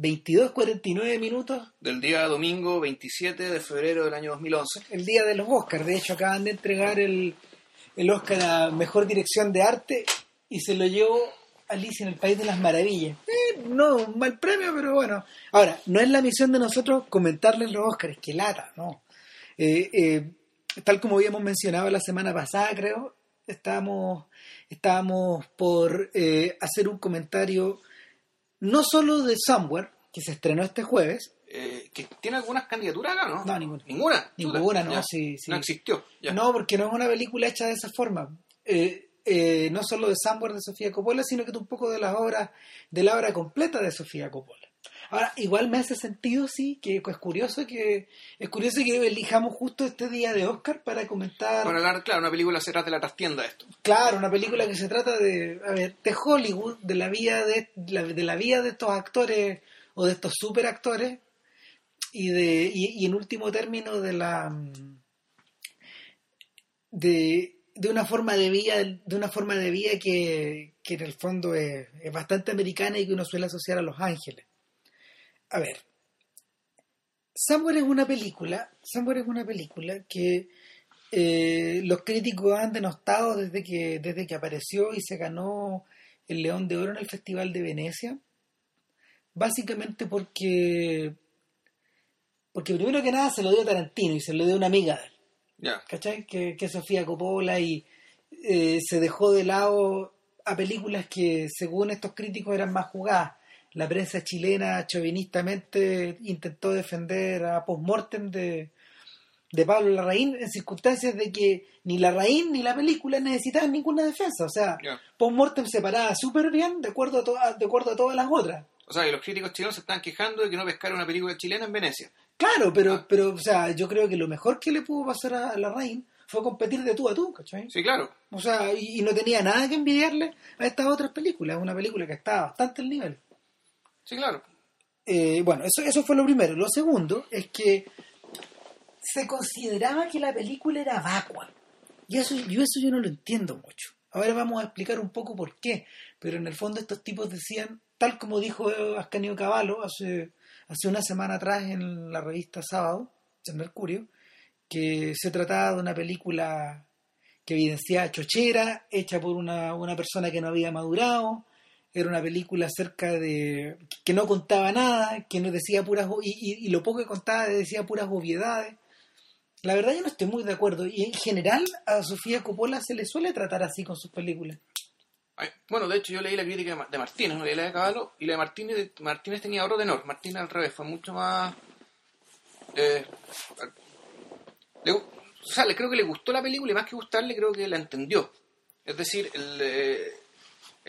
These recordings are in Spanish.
22.49 minutos. Del día domingo 27 de febrero del año 2011. El día de los Oscars. De hecho, acaban de entregar el, el Oscar a Mejor Dirección de Arte y se lo llevó Alicia en el País de las Maravillas. Eh, no, un mal premio, pero bueno. Ahora, no es la misión de nosotros comentarles los Oscars, que lata, ¿no? Eh, eh, tal como habíamos mencionado la semana pasada, creo, estábamos, estábamos por eh, hacer un comentario no solo de Somewhere, que se estrenó este jueves. Eh, que tiene algunas candidaturas acá, ¿no? No, ninguna. Ninguna. Ninguna, no, Ya. sí, sí. No existió. ya. No, porque no es una película hecha de esa forma. Eh, eh, no solo de Somewhere de Sofía Coppola, sino que un poco de las obras, de la obra completa de Sofía Coppola. Ahora, igual me hace sentido, sí, que es curioso que es curioso que elijamos justo este día de Oscar para comentar. Para hablar, claro, una película se trata de la trastienda esto. Claro, una película que se trata de, a ver, de Hollywood, de la vida de, la- de la vida de estos actores o de estos superactores y de y, y en último término de la de, de una forma de vida de una forma de vida que, que en el fondo es, es bastante americana y que uno suele asociar a Los Ángeles. A ver, Somewhere es una película, Somewhere es una película que eh, los críticos han denostado desde que, desde que apareció y se ganó el León de Oro en el Festival de Venecia. Básicamente porque, porque primero que nada se lo dio Tarantino y se lo dio una amiga de él, Ya. ¿cachai? Que, que es Sofía Coppola y eh, se dejó de lado a películas que según estos críticos eran más jugadas. La prensa chilena chauvinistamente intentó defender a Postmortem de, de Pablo Larraín en circunstancias de que ni Larraín ni la película necesitaban ninguna defensa. O sea, Ya. Postmortem se paraba súper bien de acuerdo, a to- de acuerdo a todas las otras. O sea, que los críticos chilenos se están quejando de que no pescaron una película chilena en Venecia. Claro, pero, Ah. pero o sea, yo creo que lo mejor que le pudo pasar a Larraín fue competir de tú a tú, ¿cachai? Sí, claro. O sea, y, y no tenía nada que envidiarle a estas otras películas. Una película que estaba bastante al nivel. Sí, claro. Eh, bueno, eso, eso fue lo primero. Lo segundo es que se consideraba que la película era vacua. Y eso, yo eso yo no lo entiendo mucho. Ahora vamos a explicar un poco por qué. Pero en el fondo estos tipos decían, tal como dijo Ascanio Cavallo hace, hace una semana atrás en la revista Sábado, en Mercurio, que se trataba de una película que evidenciaba chochera, hecha por una, una persona que no había madurado, era una película acerca de que no contaba nada, que no decía puras y, y- lo poco que contaba decía puras obviedades. La verdad yo no estoy muy de acuerdo y en general a Sofía Coppola se le suele tratar así con sus películas. Bueno, de hecho yo leí la crítica de Ma- de Martínez, no leí la de Caballo, y la de Martínez, Martínez tenía oro de honor. Martínez al revés, fue mucho más... eh, o sea, creo que le gustó la película y más que gustarle creo que la entendió. Es decir, el, eh,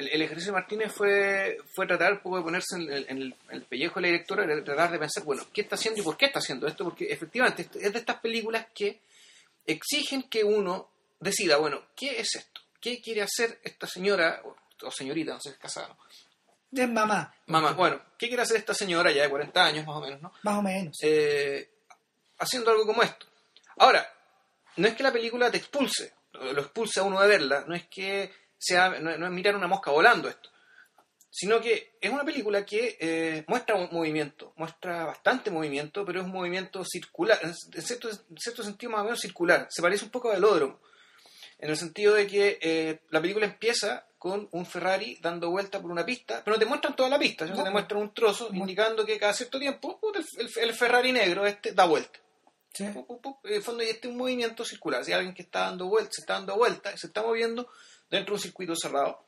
el, el ejercicio de Martínez fue, fue tratar un poco de ponerse en el, en el- en el pellejo de la directora, de tratar de pensar, bueno, ¿qué está haciendo y por qué está haciendo esto? Porque efectivamente es de estas películas que exigen que uno decida, bueno, ¿qué es esto? ¿Qué quiere hacer esta señora o, señorita, no sé si es casada? Es mamá, Mamá, bueno, ¿qué quiere hacer esta señora ya de 40 años más o menos, ¿no? más o menos. Eh, haciendo algo como esto. Ahora, no es que la película te expulse, lo expulse a uno de verla, no es que sea, no, no es mirar una mosca volando esto, sino que es una película que eh, muestra un movimiento, muestra bastante movimiento, pero es un movimiento circular, en cierto, en cierto sentido más o menos circular, se parece un poco a velódromo, en el sentido de que eh, la película empieza con un Ferrari dando vuelta por una pista, pero no te muestran toda la pista, sino No. te muestran un trozo indicando que cada cierto tiempo el, el- el Ferrari negro este da vuelta. Sí. En el fondo, y este es un movimiento circular. Si alguien que está dando vuelta, se está dando vuelta, se está moviendo dentro de un circuito cerrado.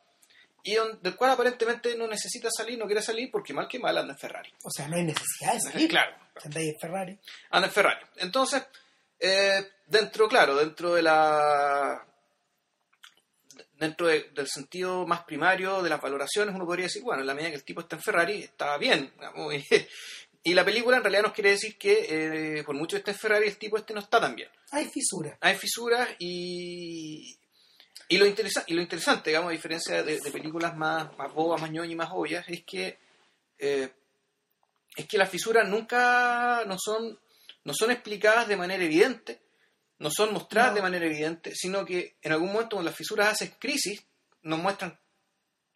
Y del cual aparentemente no necesita salir, no quiere salir, porque mal que mal anda en Ferrari. O sea, no hay necesidad de salir. Claro, andáis en Ferrari. anda en Ferrari. Entonces, eh, dentro, claro, dentro de la. Dentro de- del sentido más primario de las valoraciones, uno podría decir, bueno, en la medida que el tipo está en Ferrari, está bien. digamos, y la película en realidad nos quiere decir que, eh, por mucho que esté en Ferrari, el tipo este no está tan bien. Hay fisuras. hay fisuras y y lo, interesa- y lo interesante, digamos, a diferencia de, de películas más, más bobas, más ñoñas y más obvias, es que eh, es que las fisuras nunca no son no son explicadas de manera evidente, no son mostradas No. de manera evidente, sino que en algún momento cuando las fisuras hacen crisis, nos muestran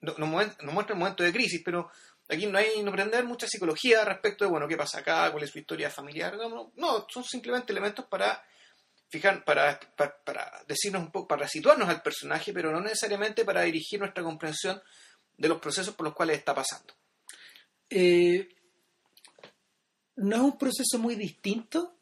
no- nos, nos muestran momentos de crisis, pero Aquí no hay no aprender mucha psicología respecto de, bueno, qué pasa acá, cuál es su historia familiar. No, no, no, son simplemente elementos para fijar, para, para, para decirnos un poco, para situarnos al personaje, pero no necesariamente para dirigir nuestra comprensión de los procesos por los cuales está pasando. Eh, no es un proceso muy distinto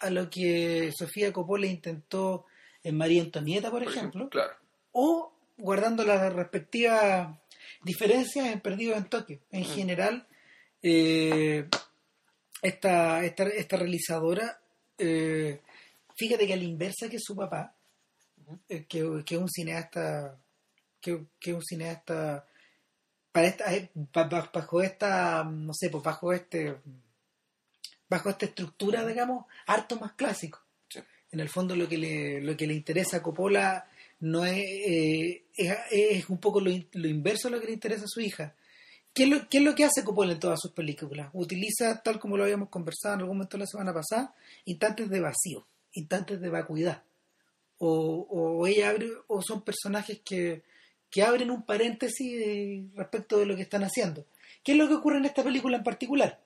a lo que Sofía Coppola intentó en María Antonieta, por, Por ejemplo, Claro. o guardando las respectivas diferencias en Perdido en Tokio. En general, eh, esta, esta, esta realizadora, eh, fíjate que a la inversa que su papá, eh, que, que es un cineasta, que, que es un cineasta para esta, eh, ba- ba- bajo esta, no sé, pues bajo este, bajo esta estructura, digamos, harto más clásico. Sí. En el fondo lo que le, lo que le interesa a Coppola no es, eh, es, es un poco lo inverso a lo que le interesa a su hija. ¿Qué es, lo, ¿Qué es lo que hace Coppola en todas sus películas? Utiliza, tal como lo habíamos conversado en algún momento la semana pasada, instantes de vacío, instantes de vacuidad. O, o ella abre, o son personajes que, que abren un paréntesis eh, respecto de lo que están haciendo. ¿Qué es lo que ocurre en esta película en particular?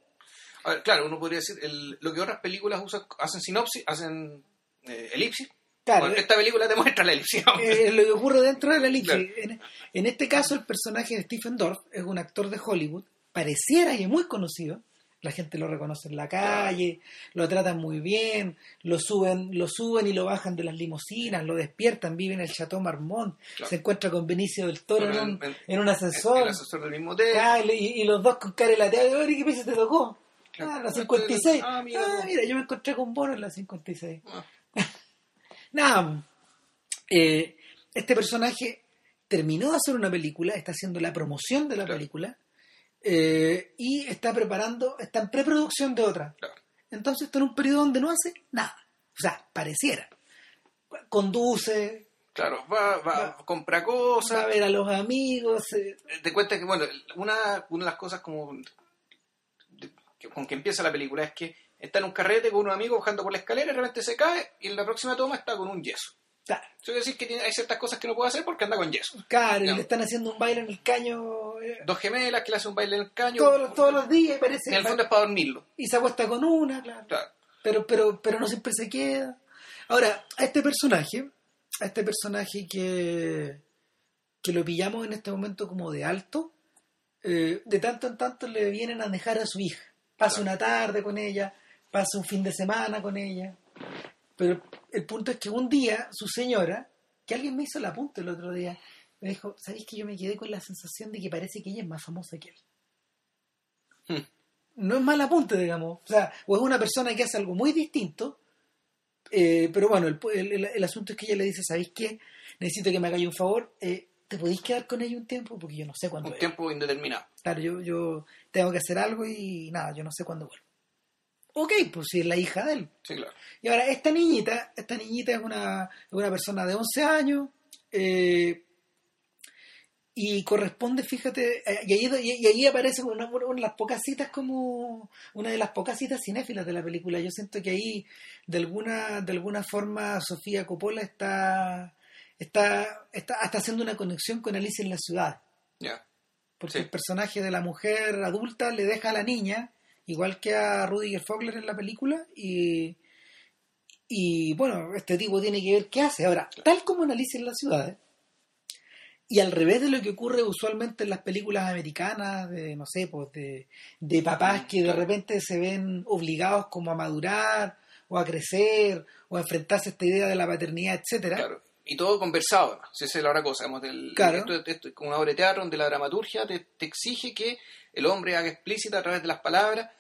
A ver, claro, uno podría decir el- lo que otras películas usan, hacen sinopsis, hacen eh, elipsis. Claro, Bueno, esta película te muestra la elipsis. eh, lo que ocurre dentro de la elipsis. Claro. En, en este caso, el personaje de Stephen Dorff es un actor de Hollywood, pareciera y es muy conocido. La gente lo reconoce en la calle, lo tratan muy bien, lo suben, lo suben y lo bajan de las limusinas, lo despiertan, vive en el Chateau Marmont, Claro. se encuentra con Benicio del Toro en, un, en- en un ascensor, el del mismo hotel. Ah, y, los dos con cara lateada, oye, ¿qué pieza te tocó? Claro. Ah, la 56. Ah, Ah, mira mira, tú. yo me encontré con Bono en la 56. Ah, Nada, eh, este personaje terminó de hacer una película, está haciendo la promoción de la Claro. película eh, y está preparando, está en preproducción de otra. claro. Entonces está en un periodo donde no hace nada. O sea, pareciera. Conduce, Claro, va, va, Va- compra va cosas. a ver a los amigos. eh, Te cuenta que, bueno, una, una de las cosas como que- con que empieza la película es que está en un carrete con un amigo bajando por la escalera y de repente se cae y en la próxima toma está con un yeso. Claro, Eso quiere decir que tiene- hay ciertas cosas que no puede hacer porque anda con yeso. claro, y le están haciendo un baile en el caño eh, Dos gemelas que le hacen un baile en el caño. todos, los- todos los días y parece En el fondo es para dormirlo. y se acuesta con una, claro. Claro. pero pero pero no siempre se queda ahora a este personaje a este personaje que que lo pillamos en este momento como de alto eh, de tanto en tanto le vienen a dejar a su hija pasa Claro. una tarde con ella pasa un fin de semana con ella pero el punto es que un día su señora que alguien me hizo el apunte el otro día me dijo sabéis que yo me quedé con la sensación de que parece que ella es más famosa que él Hmm. no es mal apunte, digamos. O sea, o es una persona que hace algo muy distinto, eh, pero bueno, el, el- asunto es que ella le dice, ¿sabéis qué? Necesito que me hagáis un favor, eh, ¿te podéis quedar con ella un tiempo? Porque yo no sé cuándo Un es. tiempo indeterminado. Claro, yo, yo tengo que hacer algo y nada, yo no sé cuándo vuelvo. Ok, pues si es la hija de él. Sí, claro. Y ahora, esta niñita, esta niñita es una, una persona de 11 años, eh, y corresponde, fíjate, eh, y ahí, y- ahí aparece una, una de las pocas citas como una de las pocas citas cinéfilas de la película. Yo siento que ahí, de alguna, de alguna forma, Sofía Coppola está, está, está, está haciendo una conexión con Alicia en la ciudad Ya. porque Sí. el personaje de la mujer adulta le deja a la niña, igual que a Rudiger Fogler en la película, y, y bueno, este tipo tiene que ver qué hace. Ahora, tal como en Alicia en las ciudades, y al revés de lo que ocurre usualmente en las películas americanas, de, no sé, pues de, de papás que de repente se ven obligados como a madurar, o a crecer, o a enfrentarse a esta idea de la paternidad, etcétera. Y todo conversado, además. Si esa es la otra cosa. digamos, del- Claro. Esto, esto es como una obra de teatro donde la dramaturgia te, te exige que el hombre haga explícita a través de las palabras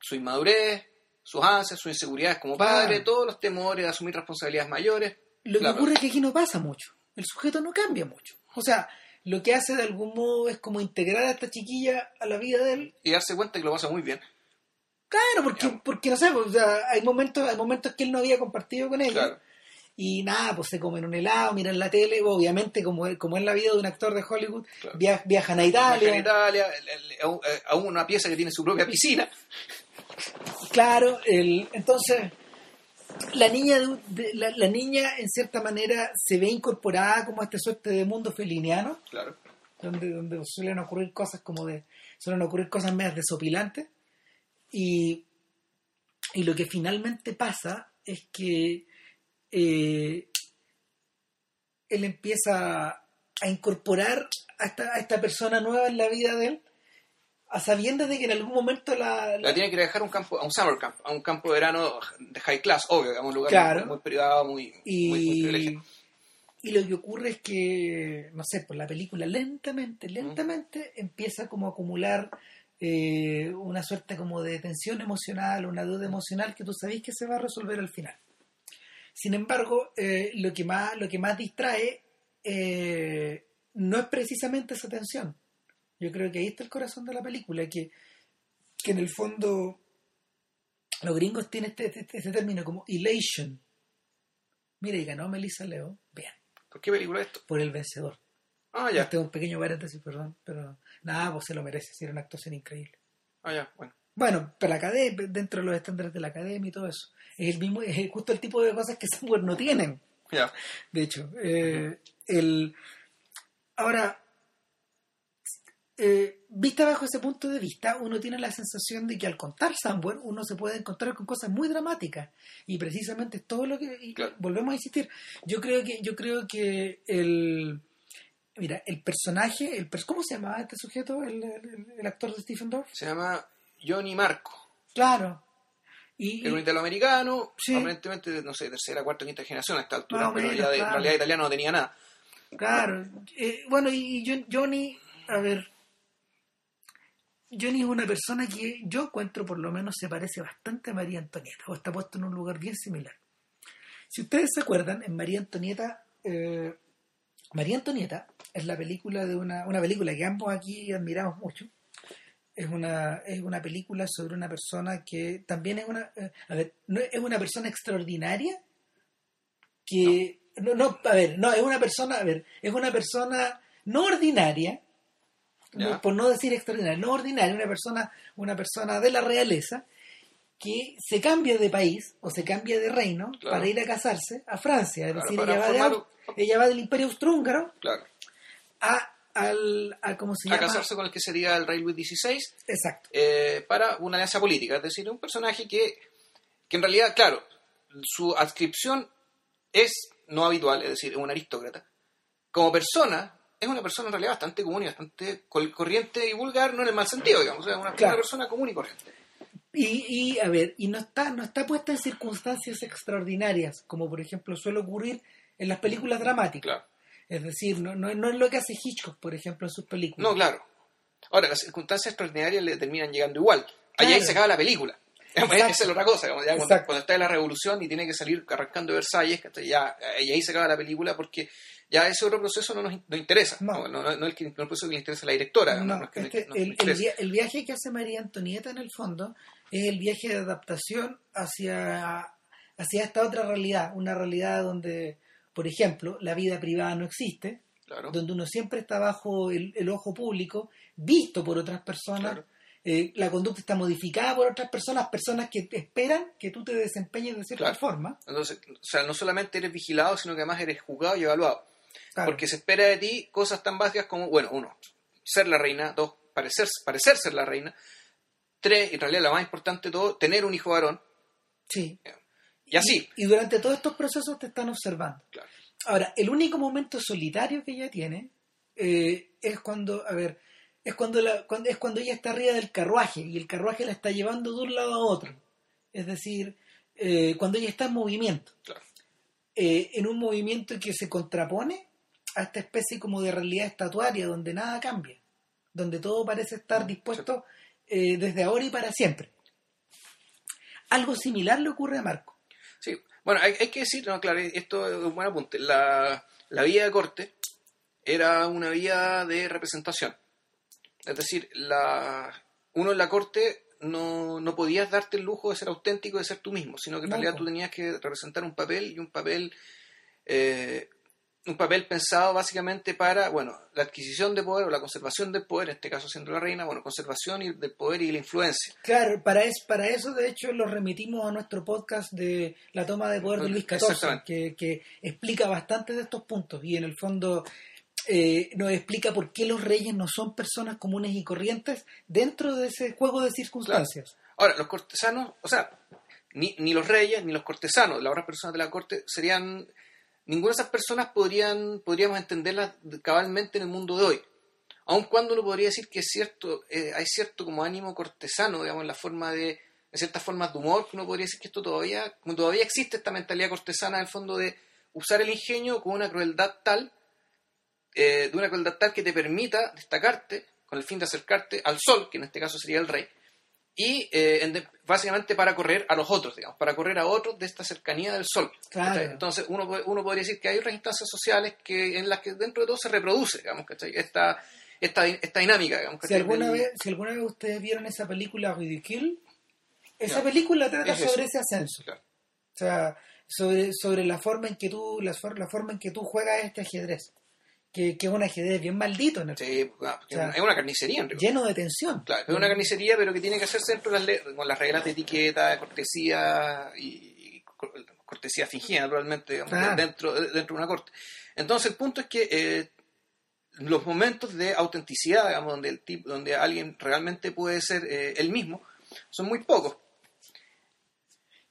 su inmadurez, sus ansias, sus inseguridades como padre, Claro. todos los temores de asumir responsabilidades mayores. Lo que ocurre es que aquí no pasa mucho. El sujeto no cambia mucho. O sea, lo que hace de algún modo es como integrar a esta chiquilla a la vida de él. Y darse cuenta que lo pasa muy bien. Claro, porque, porque no sé, pues, o sea, hay momentos, hay momentos que él no había compartido con ella. Claro. Y nada, pues se comen un helado, miran la tele, obviamente como, como es la vida de un actor de Hollywood, Claro. via- viajan a Italia. En Italia, el- el- aún- eh, una pieza que tiene su propia piscina. Claro, el, entonces la niña, de- la, la niña en cierta manera se ve incorporada como a esta suerte de mundo feliniano. Claro. donde, donde suelen ocurrir cosas como de, suelen ocurrir cosas más desopilantes y, y lo que finalmente pasa es que eh, él empieza a incorporar a esta, a esta persona nueva en la vida de él a sabiendas de que en algún momento la, La tiene que dejar a un campo, a un summer camp, a un campo de verano de high class, obvio, digamos, un lugar Claro. muy, muy privado, muy, muy, muy y, privilegiado. y lo que ocurre es que, no sé, pues la película lentamente, lentamente empieza como a acumular eh, una suerte como de tensión emocional, una duda emocional que tú sabes que se va a resolver al final. Sin embargo, eh, lo, que más, lo que más distrae eh, no es precisamente esa tensión. Yo creo que ahí está el corazón de la película, que, que en el fondo los gringos tienen este, este- este término como elation. Mira, y ganó Melissa Leo. Bien, ¿Por qué película es esto? por el vencedor. Ah, ya. Este es un pequeño paréntesis, perdón, pero nada, pues se lo merece, si era una actuación increíble. Ah, ya, bueno. Bueno, pero la academia, dentro de los estándares de la academia y todo eso. Es el mismo, es justo el tipo de cosas que Samuel no tienen, de hecho. Eh, el, ahora, eh, vista bajo ese punto de vista, uno tiene la sensación de que al contar Somewhere uno se puede encontrar con cosas muy dramáticas y precisamente es todo lo que y Claro. volvemos a insistir. Yo creo que yo creo que el mira el personaje, el ¿cómo se llamaba este sujeto, el, el- el actor de Stephen Dorff? Se llama Johnny Marco. Claro. Y, Es un y- italoamericano, Sí. aparentemente, no sé, tercera, cuarta, quinta generación a esta altura, pero menos, realidad, de- claro. en realidad italiano no tenía nada. Claro, eh, bueno, y John- Johnny, a ver, Johnny es una persona que yo encuentro por lo menos se parece bastante a María Antonieta, o está puesto en un lugar bien similar. Si ustedes se acuerdan, en María Antonieta, eh, María Antonieta es la película de una, una película que ambos aquí admiramos mucho. Es una, es una película sobre una persona que también es una, eh, a ver, no es una persona extraordinaria que no. no, a ver, no, es una persona, a ver, es una persona no ordinaria, por no decir extraordinaria, no ordinaria, una persona, una persona de la realeza que se cambia de país o se cambia de reino Claro. para ir a casarse a Francia, es Claro, decir, ella va, de ella va del Imperio Austrohúngaro Claro. a al a cómo se A llama casarse con el que sería el Railway 16 exacto eh, para una alianza política. Es decir, un personaje que, que en realidad, claro, su adscripción es no habitual, es decir, es un aristócrata. Como persona, es una persona en realidad bastante común y bastante corriente y vulgar, no en el mal sentido, digamos, o sea, una, Claro. persona común y corriente. y, y a ver y no está no está puesta en circunstancias extraordinarias como por ejemplo suele ocurrir en las películas dramáticas Claro. Es decir no, no, no es lo que hace Hitchcock por ejemplo en sus películas No, claro. Ahora, las circunstancias extraordinarias le terminan llegando igual. Allá ahí Claro. se acaba la película. Esa es la otra cosa. ya cuando, está en la revolución y tiene que salir arrancando Versalles, ya, y ahí se acaba la película porque ya ese otro proceso no nos in- no interesa. No. No, no, no, el, que- el proceso que le interesa a la directora. Es que el, el interesa. via- el viaje que hace María Antonieta en el fondo es el viaje de adaptación hacia, hacia esta otra realidad, una realidad donde, por ejemplo, la vida privada no existe, Claro. donde uno siempre está bajo el, el ojo público, visto por otras personas, Claro. eh, la conducta está modificada por otras personas, personas que esperan que tú te desempeñes de cierta Claro. forma. Entonces, o sea, no solamente eres vigilado, sino que además eres juzgado y evaluado. Porque se espera de ti cosas tan básicas como, bueno, uno, ser la reina, dos, parecer, parecer ser la reina, tres, en realidad la más importante de todo, tener un hijo varón, Sí. Y así. Y, y durante todos estos procesos te están observando. Claro. Ahora, el único momento solitario que ella tiene eh, es cuando, a ver, es cuando, la, cuando, es cuando ella está arriba del carruaje y el carruaje la está llevando de un lado a otro. Es decir, eh, cuando ella está en movimiento. Claro. Eh, en un movimiento que se contrapone a esta especie como de realidad estatuaria donde nada cambia, donde todo parece estar dispuesto desde ahora y para siempre. Algo similar le ocurre a Marco. Sí, bueno, hay, hay que decir, no, claro, esto es un buen apunte. La, la vía de corte era una vía de representación. Es decir, la, uno en la corte no, no podías darte el lujo de ser auténtico, de ser tú mismo, sino que en No, realidad tú tenías que representar un papel y un papel, eh, un papel pensado básicamente para, bueno, la adquisición de poder o la conservación del poder, en este caso siendo la reina, bueno, conservación y- del poder y la influencia. Claro, para, es, para eso de hecho lo remitimos a nuestro podcast de la toma de poder de Luis XIV, que, que explica bastante de estos puntos y en el fondo eh, nos explica por qué los reyes no son personas comunes y corrientes dentro de ese juego de circunstancias. Ahora, los cortesanos, o sea, ni, ni los reyes ni los cortesanos, las otras personas de la corte, serían. Ninguna de esas personas podrían, podríamos entenderlas cabalmente en el mundo de hoy. Aun cuando uno podría decir que es cierto, eh, hay cierto como ánimo cortesano, digamos, en la forma de, ciertas formas de humor, que uno podría decir que esto todavía, como todavía existe esta mentalidad cortesana en el fondo de usar el ingenio con una crueldad tal, eh, de una crueldad tal que te permita destacarte con el fin de acercarte al sol, que en este caso sería el rey, y eh, en de- básicamente para correr a los otros, digamos, para correr a otros de esta cercanía del sol. Entonces uno, uno podría decir que hay otras instancias sociales que en las que dentro de todo se reproduce, digamos, ¿cachai? Esta, esta, esta dinámica, digamos, Si alguna, vez, si alguna vez ustedes vieron esa película Ridicule, esa película trata Es sobre ese ascenso. Claro. O sea, sobre, sobre la forma en que tú, la, la forma en que tú juegas este ajedrez. Que, que es un ajedrez bien maldito en el Sí, ah, O sea, es una carnicería en realidad. lleno de tensión. Claro, es una carnicería, pero que tiene que hacerse dentro de las, con las reglas de etiqueta, cortesía y, y cor- cortesía fingida, naturalmente, digamos, Claro. dentro, dentro de una corte. Entonces, el punto es que eh, los momentos de autenticidad, digamos, donde, el tipo, donde alguien realmente puede ser eh, el mismo, son muy pocos.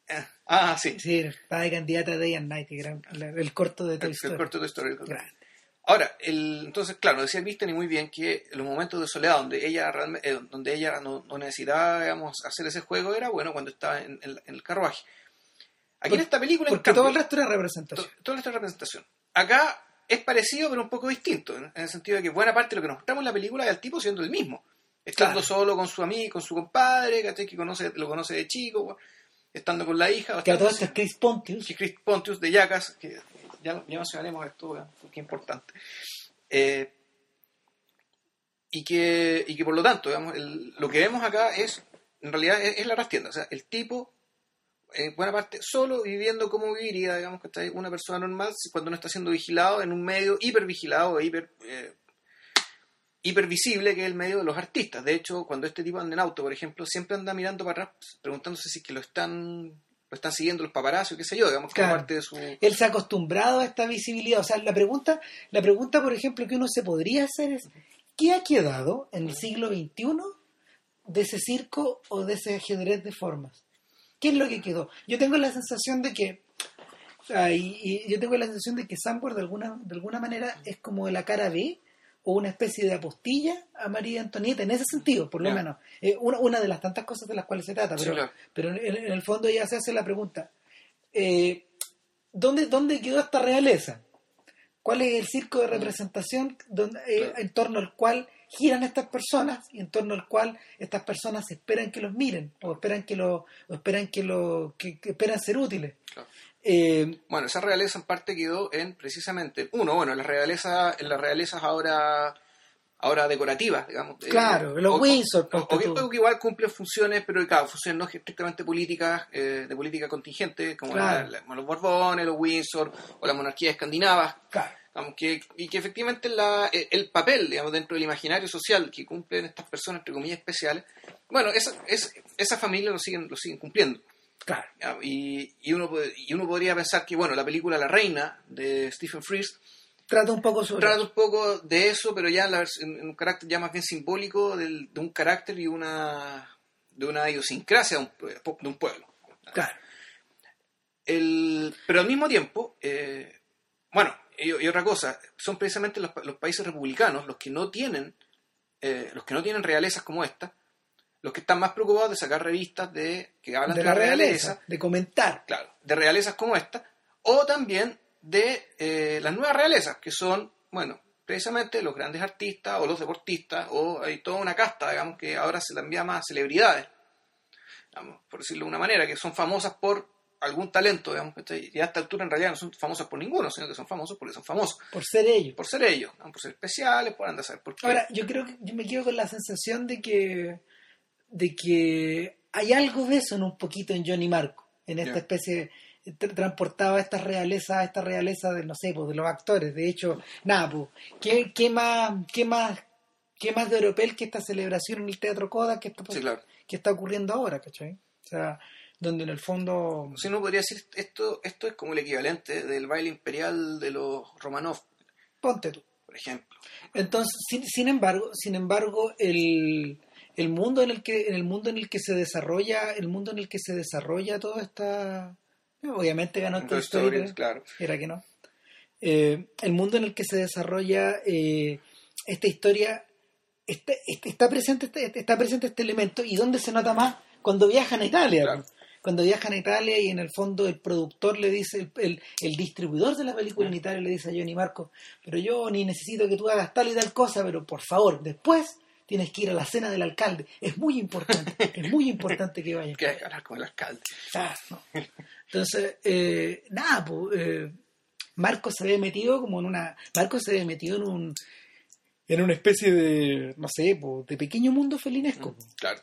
Eh, ah, sí. Sí, está de candidata Day and Night, la- el corto de Toy El, el Story. corto de Story. Grande. Ahora, el, entonces, claro, decía Kristen y muy bien que los momentos de soledad donde ella realmente, eh, donde ella no, no necesitaba, digamos, hacer ese juego era bueno cuando estaba en, en- en el carruaje. Aquí Por- en esta película, Porque todo el resto era representación. to- toda esta representación. Acá es parecido, pero un poco distinto, en, en el sentido de que buena parte de lo que nos mostramos en la película es el tipo siendo el mismo. Estando Claro. solo con su amigo, con su compadre, ¿cachai? que conoce, lo conoce de chico, estando con la hija. Que a todo esto es Chris Pontius. Chris Pontius de Yacas, que ya, ya mencionaremos esto, porque es importante. Eh, y, que, y que por lo tanto, digamos, el- lo que vemos acá es, en realidad, es, la trastienda. O sea, el tipo, en buena parte, solo viviendo como viviría, digamos, que está una persona normal cuando no está siendo vigilado en un medio hipervigilado e hiper, eh, hipervisible que es el medio de los artistas. De hecho, cuando este tipo anda en auto, por ejemplo, siempre anda mirando para atrás, preguntándose si es que lo están, lo están siguiendo los paparazzi o qué sé yo, digamos, como Claro. parte de su... Él se ha acostumbrado a esta visibilidad. O sea, la pregunta, la pregunta, por ejemplo, que uno se podría hacer es, ¿qué ha quedado en el siglo XXI de ese circo o de ese ajedrez de formas? ¿Qué es lo que quedó? Yo tengo la sensación de que, y, y yo tengo la sensación de que Sambor de alguna, de alguna manera es como la cara B o una especie de apostilla a María Antonieta, en ese sentido, por lo menos. Eh, una, una de las tantas cosas de las cuales se trata, Sí, pero, pero en, en el fondo ella se hace la pregunta, eh, ¿dónde, ¿dónde quedó esta realeza? ¿Cuál es el circo de representación donde, eh, en torno al cual giran estas personas y en torno al cual estas personas esperan que los miren o esperan que lo o esperan que lo que, que esperan ser útiles? Claro. Eh, Bueno, esa realeza en parte quedó en precisamente, uno, bueno, en las realezas, en las realezas ahora, ahora decorativas, digamos. eh, Claro, los o- Windsor, o- o que- igual cumplen funciones, pero claro, funciones no estrictamente políticas, eh, de política contingente, como Claro. la- la- los Borbones, los Windsor o la monarquía escandinava. claro. Digamos, que, y que efectivamente la, eh, el papel, digamos, dentro del imaginario social que cumplen estas personas, entre comillas, especiales, bueno, esa, es, esa familia lo siguen, lo siguen cumpliendo. Claro. Y, y, uno, y uno podría pensar que, bueno, la película La Reina de Stephen Frears Trata un poco sobre trata un poco de eso, pero ya en, la en un carácter ya más bien simbólico del- de un carácter y una de una idiosincrasia de un, de un pueblo. Claro. El, pero al mismo tiempo, eh, bueno, y, y otra cosa, son precisamente los, los países republicanos los que no tienen eh, los que no tienen realezas como esta, los que están más preocupados de sacar revistas de que hablan de, De la realeza, realeza de comentar. claro, de realezas como esta, o también de eh, las nuevas realezas, que son, bueno, precisamente los grandes artistas o los deportistas, o hay toda una casta, digamos, que ahora se la llama celebridades, digamos, por decirlo de una manera, que son famosas por algún talento, digamos, y a esta altura en realidad no son famosas por ninguno, sino que son famosos porque son famosos, por ser ellos. por ser ellos, por ser especiales, por andar a saber por qué. Ahora, yo creo que yo me quedo con la sensación de que de que hay algo de eso en un poquito en Johnny Marco, en esta Ya. especie tra- transportaba esta realeza, esta realeza de no sé, pues, de los actores. De hecho, nada, pues, ¿qué, qué más, qué más, qué más de europeo que esta celebración en el Teatro Coda que está, Sí, claro. que está ocurriendo ahora, ¿cachai? O sea, donde en el fondo Si uno podría decir, esto, esto es como el equivalente del baile imperial de los Romanov, ponte tú. por ejemplo. Entonces, sin, sin embargo, sin embargo, el, el mundo en el que en el mundo en el que se desarrolla el mundo en el que se desarrolla toda esta obviamente ganó esta historia claro. era que no Eh, el mundo en el que se desarrolla eh, esta historia está, está- está presente este, está presente este elemento y dónde se nota más cuando viajan a Italia Claro. cuando viajan a Italia y en el fondo el productor le dice el, el- el distribuidor de la película en Italia le dice a Johnny Marco pero yo ni necesito que tú hagas tal y tal cosa pero por favor después tienes que ir a la cena del alcalde es muy importante es muy importante que vayas Que hay que hablar con el alcalde. Ah, no. Entonces, eh, nada, pues, eh, Marcos se había metido como en una. Marcos se había metido en un. En una especie de. No sé, pues, de pequeño mundo felinesco. pues, Claro.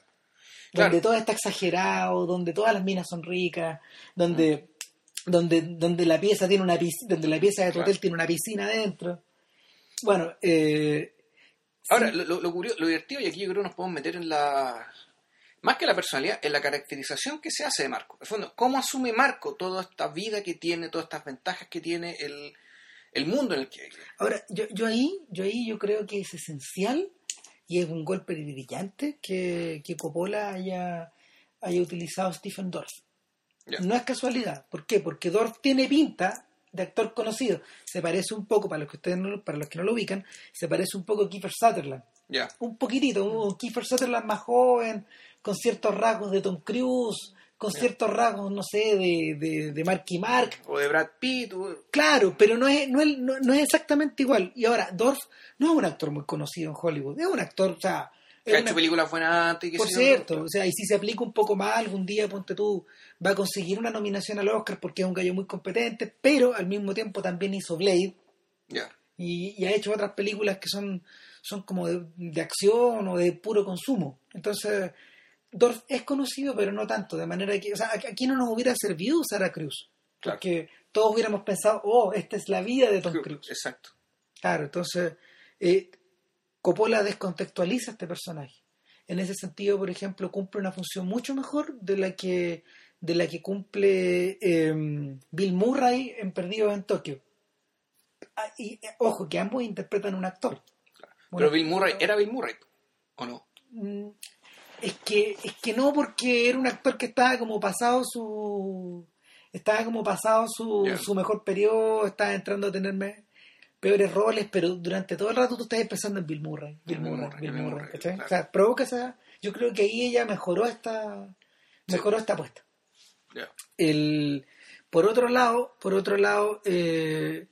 Donde Claro. todo está exagerado, donde todas las minas son ricas, donde. Donde, donde la pieza tiene una piscina, donde la pieza de tu Claro. hotel tiene una piscina adentro. Bueno, eh, Ahora, sí, lo, lo, lo divertido, y aquí yo creo que nos podemos meter en la. Más que la personalidad, en la caracterización que se hace de Marco. En fondo, ¿cómo asume Marco toda esta vida que tiene, todas estas ventajas que tiene el, el mundo en el que vive? Ahora, yo, yo ahí, yo ahí yo creo que es esencial y es un golpe brillante que, que Coppola haya, haya utilizado Stephen Dorff. No es casualidad. ¿Por qué? Porque Dorff tiene pinta de actor conocido. Se parece un poco, para los que ustedes no, para los que no lo ubican, se parece un poco a Kiefer Sutherland. Ya. Un poquitito, un Kiefer Sutherland más joven, con ciertos rasgos de Tom Cruise, con ciertos rasgos, no sé, de, de, de Marky Mark, O de Brad Pitt. o- Claro, pero no es, no, es, no, no es exactamente igual. Y ahora, Dorff no es un actor muy conocido en Hollywood, es un actor, o sea, Que ha una- hecho películas buenas antes. por cierto, pero- o sea, y si se aplica un poco más, algún día, ponte tú, va a conseguir una nominación al Oscar porque es un gallo muy competente, pero al mismo tiempo también hizo Blade y, y ha hecho otras películas que son, son como de, de acción o de puro consumo. Entonces, Dorff es conocido, pero no tanto, de manera que, o sea, aquí no nos hubiera servido usar a Cruz, Claro. porque todos hubiéramos pensado, oh, esta es la vida de Tom Cruise. Exacto. Claro, entonces eh, Coppola descontextualiza a este personaje. En ese sentido, por ejemplo, cumple una función mucho mejor de la que de la que cumple eh, Bill Murray en Perdidos en Tokio. Ah, y eh, ojo, que ambos interpretan un actor. Pero Bueno, Bill Murray, ¿era Bill Murray? ¿O no? mm, es que es que no porque era un actor que estaba como pasado su estaba como pasado su, su mejor periodo estaba entrando a tenerme peores roles pero durante todo el rato tú estás pensando en Bill Murray Bill Murray, Murray, Bill Murray, Murray, o sea provoca esa yo creo que ahí ella mejoró esta mejoró esta apuesta. Ya. el por otro lado por otro lado eh,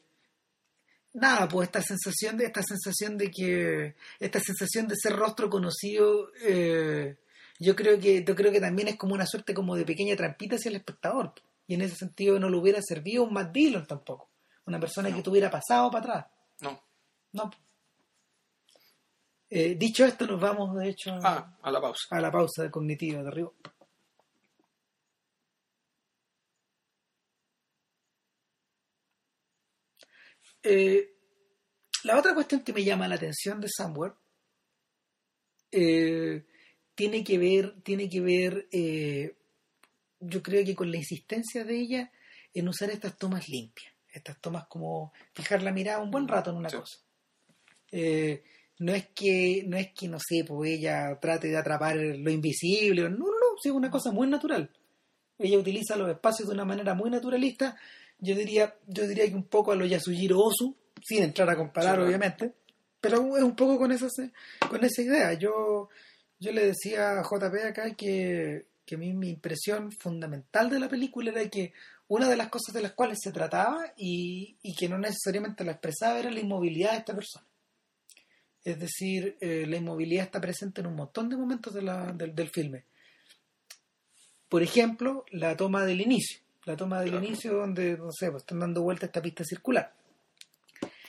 nada pues esta sensación de esta sensación de que esta sensación de ser rostro conocido eh, yo creo que yo creo que también es como una suerte como de pequeña trampita hacia el espectador y en ese sentido no le hubiera servido un Matt Dillon tampoco una persona No. que tuviera pasado para atrás No. no Eh, dicho esto nos vamos de hecho Ah, a la pausa. a la pausa cognitiva de arriba Eh, la otra cuestión que me llama la atención de Somewhere eh, tiene que ver, tiene que ver, eh, yo creo que con la insistencia de ella en usar estas tomas limpias, estas tomas como fijar la mirada un buen rato en una Sí. cosa. Eh, no es que, no es que, no sé, pues ella trate de atrapar lo invisible, no, no, no, es una cosa muy natural. Ella utiliza los espacios de una manera muy naturalista, yo diría, yo diría que un poco a lo Yasujiro Ozu, sin entrar a comparar, Sí, obviamente, pero es un poco con esa, con esa idea. Yo, yo le decía a JP acá que, que a mí mi impresión fundamental de la película era que una de las cosas de las cuales se trataba y, y que no necesariamente la expresaba era la inmovilidad de esta persona. Es decir, eh, la inmovilidad está presente en un montón de momentos de la- del, del filme. Por ejemplo, la toma del inicio. La toma del Claro. inicio donde, no sé, pues están dando vuelta esta pista circular.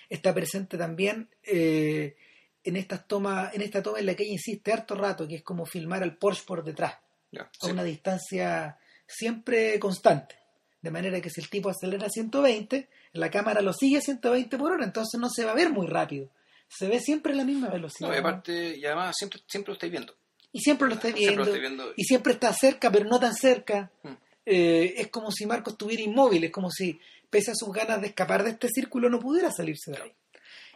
Está presente también eh, en estas tomas, en esta toma en la que ella insiste harto rato, que es como filmar al Porsche por detrás a Sí. una distancia siempre constante. De manera que si el tipo acelera a 120, la cámara lo sigue a 120 por hora, entonces no se va a ver muy rápido. Se ve siempre a la misma velocidad. No, y ¿no? aparte, y además siempre, siempre lo estáis viendo. Y siempre viendo. lo estáis viendo. Y siempre está cerca, pero no tan cerca. Mm. Eh, es como si Marco estuviera inmóvil, es como si, pese a sus ganas de escapar de este círculo, no pudiera salirse de ahí.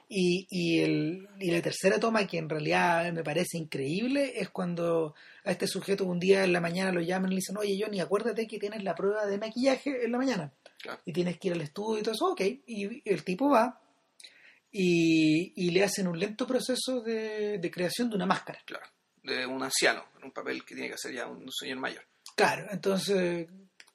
Y, y, el, y la tercera toma, que en realidad me parece increíble, es cuando a este sujeto un día en la mañana lo llaman y le dicen, oye Johnny, acuérdate que tienes la prueba de maquillaje en la mañana. Claro. Y tienes que ir al estudio y todo eso, ok. Y el tipo va y, y le hacen un lento proceso de, de creación de una máscara. Claro. De un anciano, en un papel que tiene que hacer ya un señor mayor. Claro, entonces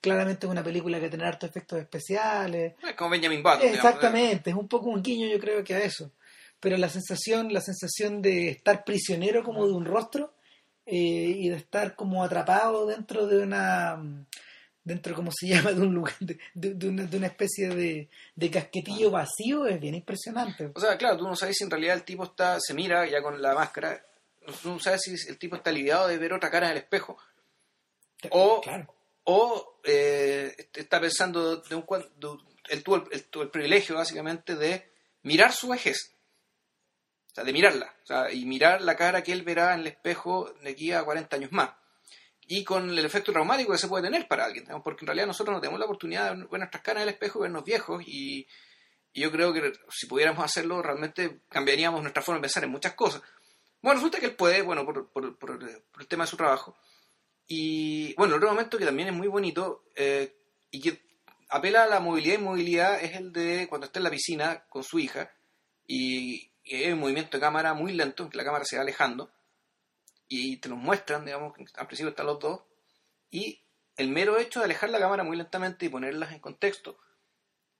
claramente es una película que tiene hartos efectos especiales. Es como Benjamin Button. digamos, Exactamente, es un poco un guiño yo creo que a eso. Pero la sensación, la sensación de estar prisionero como de un rostro eh, y de estar como atrapado dentro de una dentro como se llama de un lugar de, de- de una, de una especie de, de casquetillo vacío es bien impresionante O sea, claro, tú no sabes si en realidad el tipo está, se mira ya con la máscara, tú no sabes si el tipo está aliviado de ver otra cara en el espejo, o, claro o eh, está pensando de un él tuvo el, el privilegio básicamente de mirar su vejez, o sea, de mirarla, y mirar la cara que él verá en el espejo de aquí a 40 años más. Y con el efecto traumático que se puede tener para alguien, porque en realidad nosotros no tenemos la oportunidad de ver nuestras caras en el espejo y vernos viejos y, yo creo que si pudiéramos hacerlo, realmente cambiaríamos nuestra forma de pensar en muchas cosas. Bueno, resulta que él puede, bueno, por- por el tema de su trabajo. Y bueno, otro momento que también es muy bonito eh, y que apela a la movilidad y movilidad es el de cuando está en la piscina con su hija y, y hay un movimiento de cámara muy lento, en que la cámara se va alejando y te los muestran, digamos, al principio están los dos y el mero hecho de alejar la cámara muy lentamente y ponerlas en contexto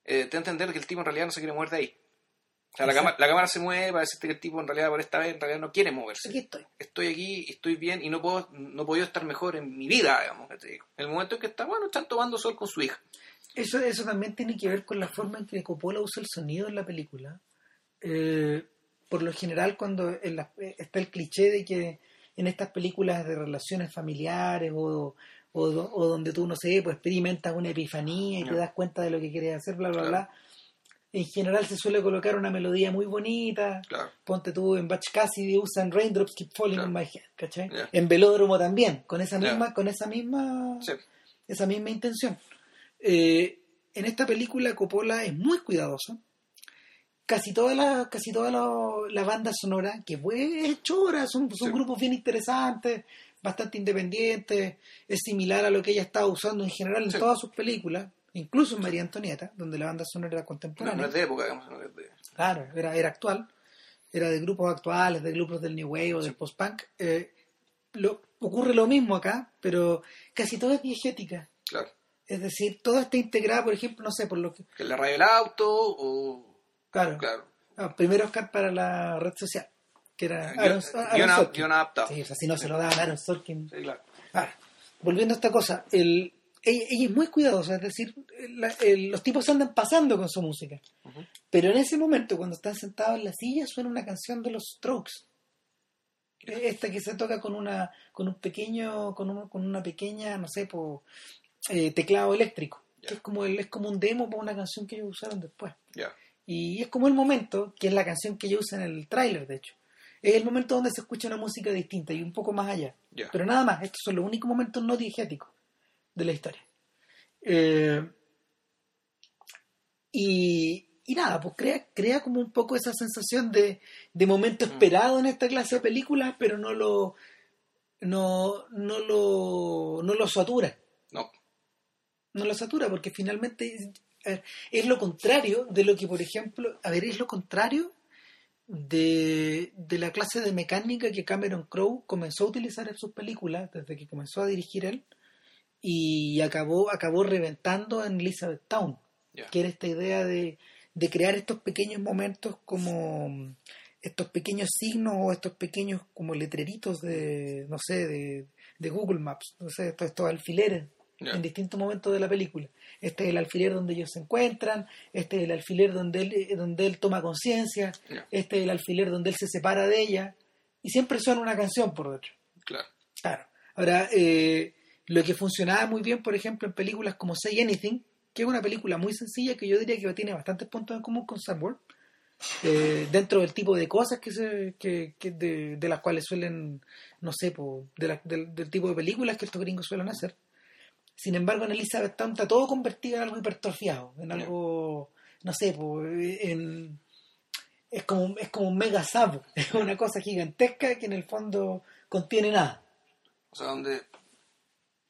eh, te da a entender que el tipo en realidad no se quiere mover de ahí. O sea, la, cámara, la cámara se mueve para decirte que el tipo en realidad por esta vez en realidad no quiere moverse. aquí estoy Estoy aquí, estoy bien y no puedo no puedo estar mejor en mi vida, digamos. que te digo. En el momento en que está, bueno, están tomando sol con su hija. Eso, eso también tiene que ver con la forma en que Coppola usa el sonido en la película. Eh, por lo general, cuando en la- eh, está el cliché de que en estas películas de relaciones familiares o, o, do- o donde tú, no sé, pues experimentas una epifanía y te das cuenta de lo que quieres hacer, bla, bla, Claro. bla, en general se suele colocar una melodía muy bonita. Claro. Ponte tú en Batch Cassidy usan Raindrops Keep Falling Claro. on My Head, ¿cachai? Ya. En Velódromo también, con esa misma, con esa misma Sí. esa misma intención. Eh, en esta película Coppola es muy cuidadoso. Casi toda la, casi toda la, la banda sonora, que fue es chora, son, son Sí. grupos bien interesantes, bastante independientes, es similar a lo que ella estaba usando en general en Sí. todas sus películas, incluso en María Antonieta, donde la banda sonora era No, contemporánea. no es de época, digamos. no es de- Claro, era, era actual. Era de grupos actuales, de grupos del New Wave o del post-punk. Eh, lo, ocurre lo mismo acá, pero casi todo es diegética. Claro. Es decir, todo está integrado, por ejemplo, no sé, por lo que... Que la radio del auto o... Claro, Claro. ah, primero Oscar para la red social, que era Aaron, Aaron Sorkin. Sí, o sea, si no se lo daban a Aaron Sorkin. Sí, claro. Ahora, volviendo a esta cosa, el, ella, ella es muy cuidadosa, es decir, la- el- los tipos andan pasando con su música. Pero en ese momento, cuando están sentados en la silla, suena una canción de los Strokes. Esta que se toca con una con un pequeño con, un- con una pequeña no sé po, eh, teclado eléctrico que es como el, es como un demo para una canción que ellos usaron después. Y es como el momento que es la canción que ellos usan en el tráiler de hecho. Es el momento donde se escucha una música distinta y un poco más allá. Pero nada más estos son los únicos momentos no diegéticos de la historia Eh, y, y nada, pues crea, crea como un poco esa sensación de, de momento Mm. esperado en esta clase de películas, pero no lo no, no lo no lo satura. No. No lo satura, porque finalmente es, a ver, es lo contrario de lo que, por ejemplo, a ver, es lo contrario de, de la clase de mecánica que Cameron Crowe comenzó a utilizar en sus películas desde que comenzó a dirigir él y acabó, acabó reventando en Elizabeth Town que era esta idea de, de crear estos pequeños momentos como estos pequeños signos o estos pequeños como letreritos de, no sé, de, de Google Maps, no sé, estos, estos alfileres en distintos momentos de la película. Este es el alfiler donde ellos se encuentran, este es el alfiler donde él, eh, donde él toma conciencia, este es el alfiler donde él se separa de ella, y siempre suena una canción por dentro. Claro. Claro. Ahora, eh, lo que funcionaba muy bien, por ejemplo, en películas como Say Anything, que es una película muy sencilla que yo diría que tiene bastantes puntos en común con Sunworld, eh, dentro del tipo de cosas que se, que, que de, de las cuales suelen, no sé, po, de la- del, del tipo de películas que estos gringos suelen hacer. Sin embargo, en Elizabeth Town está todo convertido en algo hipertrofiado, en algo, no sé, po, en, es como, un- es como un mega sapo, es una cosa gigantesca que en el fondo contiene nada. O sea, donde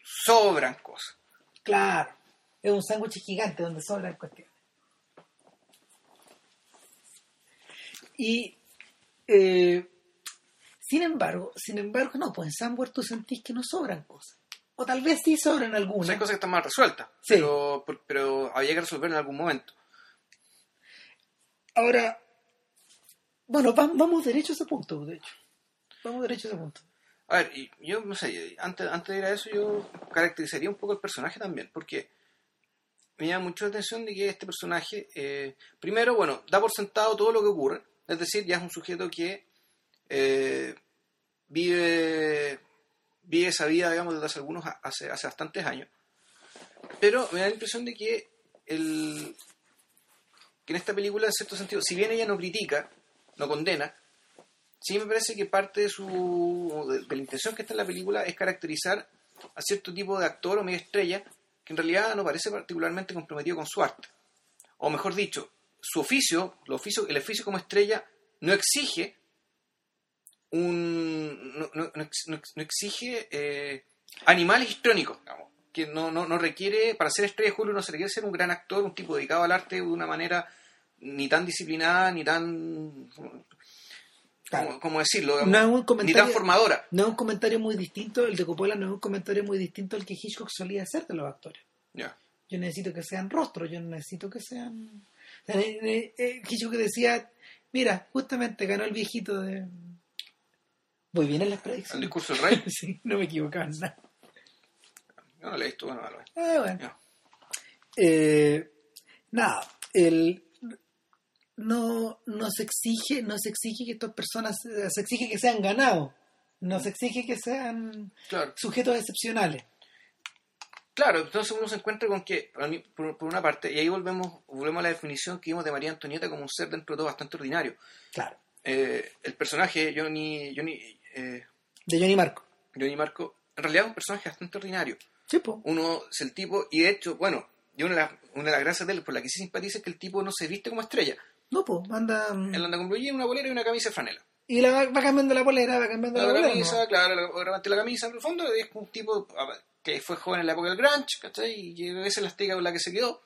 sobran cosas. Claro, es un sándwich gigante donde sobran cuestiones. Y, eh, sin embargo, sin embargo, no, pues en Samware tú sentís que no sobran cosas. O tal vez sí sobran O algunas. sea, hay cosas que están mal resueltas, Sí. pero, pero había que resolver en algún momento. Ahora, bueno, va- vamos derecho a ese punto, de hecho. Vamos derecho a ese punto. A ver, yo no sé, antes, antes de ir a eso, yo caracterizaría un poco el personaje también, porque me llama mucho la atención de que este personaje, eh, primero, bueno, da por sentado todo lo que ocurre, es decir, ya es un sujeto que eh, vive, vive esa vida, digamos, desde hace algunos, hace, hace bastantes años, pero me da la impresión de que el, que en esta película, en cierto sentido, si bien ella no critica, no condena, sí me parece que parte de su de, la intención que está en la película es caracterizar a cierto tipo de actor o media estrella que en realidad no parece particularmente comprometido con su arte. O mejor dicho, su oficio, el oficio, el oficio como estrella no exige un no, no- no ex- no ex- no exige eh, animales histriónicos, digamos, que no, no requiere, para ser estrella de Julio no se requiere ser un gran actor, un tipo dedicado al arte de una manera ni tan disciplinada, ni tan Claro. ¿cómo, decirlo? No es un Ni tan comentario, formadora. no es un comentario muy distinto, el de Coppola no es un comentario muy distinto al que Hitchcock solía hacer de los actores. Ya. Yo necesito que sean rostros, yo necesito que sean... o sea, eh, eh, eh, Hitchcock decía, mira, justamente ganó el viejito de... Voy bien en las El predicciones. discurso del rey. sí, no me equivocaba en nada. Yo no lo he visto, bueno, vale. Ah, bueno. Eh, nada, el, no, no se exige, no se exige que estas personas, eh, se exige que sean ganados, no se exige que sean Claro. sujetos excepcionales. Claro, entonces uno se encuentra con que, por, por una parte, y ahí volvemos, volvemos a la definición que vimos de María Antonieta como un ser dentro de todo bastante ordinario. Claro, Eh, el personaje, Johnny, Johnny, eh, de Johnny Marco. Johnny Marco, en realidad es un personaje bastante ordinario. Sí, po. Uno es el tipo, y de hecho, bueno, y una de, las, una de las gracias de él, por la que sí simpatiza, es que el tipo no se viste como estrella. No, po, anda. mm, Él anda con blue jean, una bolera y una camisa de franela. Y la va, va cambiando la polera, va cambiando la, La, polera. camisa, ¿no? claro, la, la camisa en el fondo es un tipo que fue joven en la época del grunge, ¿cachai? Y que esa es la estética con la que se quedó.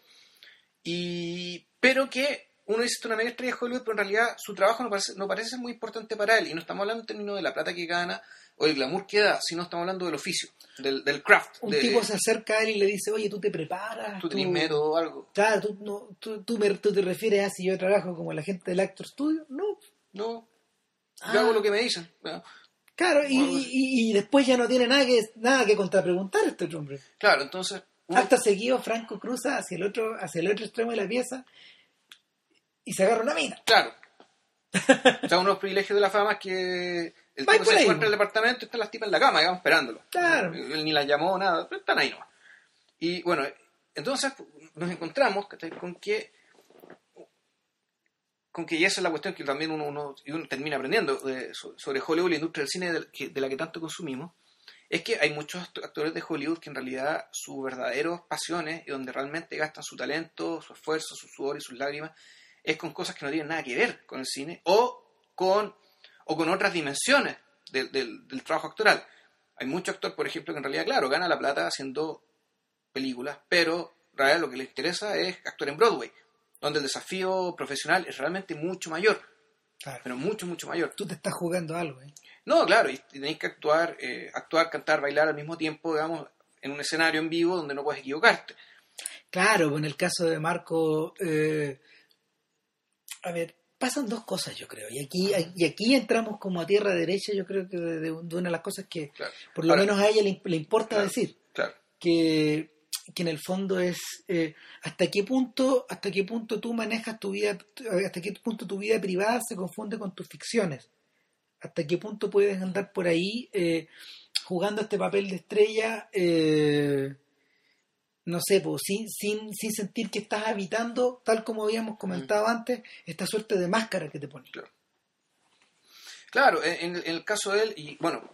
Y, pero que uno dice "Esto es una mega estrella de Hollywood, pero en realidad su trabajo no parece, no parece ser muy importante para él. Y no estamos hablando en términos de la plata que gana o del glamour que da, sino estamos hablando del oficio, del, del craft. Un de- tipo se acerca a él y le dice, oye, tú te preparas. tú tenés método o algo. Claro, tú, no, tú, tú, me- tú te refieres a si yo trabajo como la gente del Actor Studio. No, No, Ah. yo hago lo que me dicen. ¿no? Claro, y, y- y después ya no tiene nada que nada que contrapreguntar este hombre. Claro, entonces... uno- Acto seguido, Franco cruza hacia el otro hacia el otro extremo de la pieza y se agarra una mina. Claro. o sea, uno de los privilegios de la fama que el tipo se encuentra en el departamento y están las tipas en la cama, digamos, esperándolo. Claro. Él ni las llamó, nada, pero están ahí nomás. Y bueno, entonces nos encontramos con que con que y esa es la cuestión que también uno, uno, y uno termina aprendiendo de- so- sobre Hollywood, la industria del cine de, que- de la que tanto consumimos, es que hay muchos act- actores de Hollywood que en realidad sus verdaderos pasiones y donde realmente gastan su talento, su esfuerzo, su sudor y sus lágrimas, es con cosas que no tienen nada que ver con el cine o con, o con otras dimensiones del, del- del trabajo actoral. Hay muchos actores, por ejemplo, que en realidad, claro, gana la plata haciendo películas, pero en realidad lo que les interesa es actuar en Broadway, donde el desafío profesional es realmente mucho mayor, Claro. pero mucho, mucho mayor. Tú te estás jugando algo, ¿eh? No, claro, y y tenéis que actuar, eh, actuar, cantar, bailar al mismo tiempo, digamos, en un escenario en vivo donde no puedes equivocarte. Claro, pues en el caso de Marco, eh, a ver, pasan dos cosas, yo creo. Y aquí, y aquí entramos como a tierra derecha, yo creo que de, de una de las cosas que Claro, por lo Ahora- menos a ella le, le importa Claro. decir. claro. que, que en el fondo es eh, hasta qué punto hasta qué punto tú manejas tu vida hasta qué punto tu vida privada se confunde con tus ficciones hasta qué punto puedes andar por ahí eh, jugando este papel de estrella eh, no sé pues, sin, sin, sin sentir que estás habitando tal como habíamos comentado antes esta suerte de máscara que te pones Claro. Claro, en, en el caso de él, y bueno,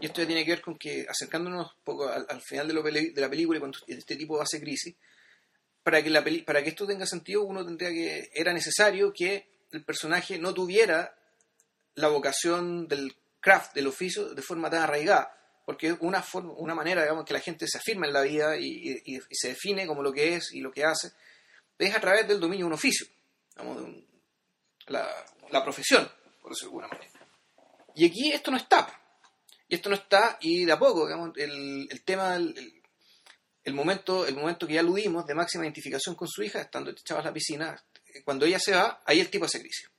y esto ya tiene que ver con que acercándonos un poco al, al final de, lo de la película, y cuando este tipo hace crisis, para que, la peli- para que esto tenga sentido, uno tendría que, era necesario que el personaje no tuviera la vocación del craft, del oficio, de forma tan arraigada. Porque una, forma, una manera, digamos, que la gente se afirma en la vida y, se define como lo que es y lo que hace, es a través del dominio de un oficio, digamos, de la, profesión, por decirlo de alguna manera. Y aquí esto no está. Y esto no está, y de a poco, digamos, el, tema, el, el- momento, el momento que ya aludimos de máxima identificación con su hija, estando echados a la piscina, cuando ella se va, ahí el tipo hace crisis.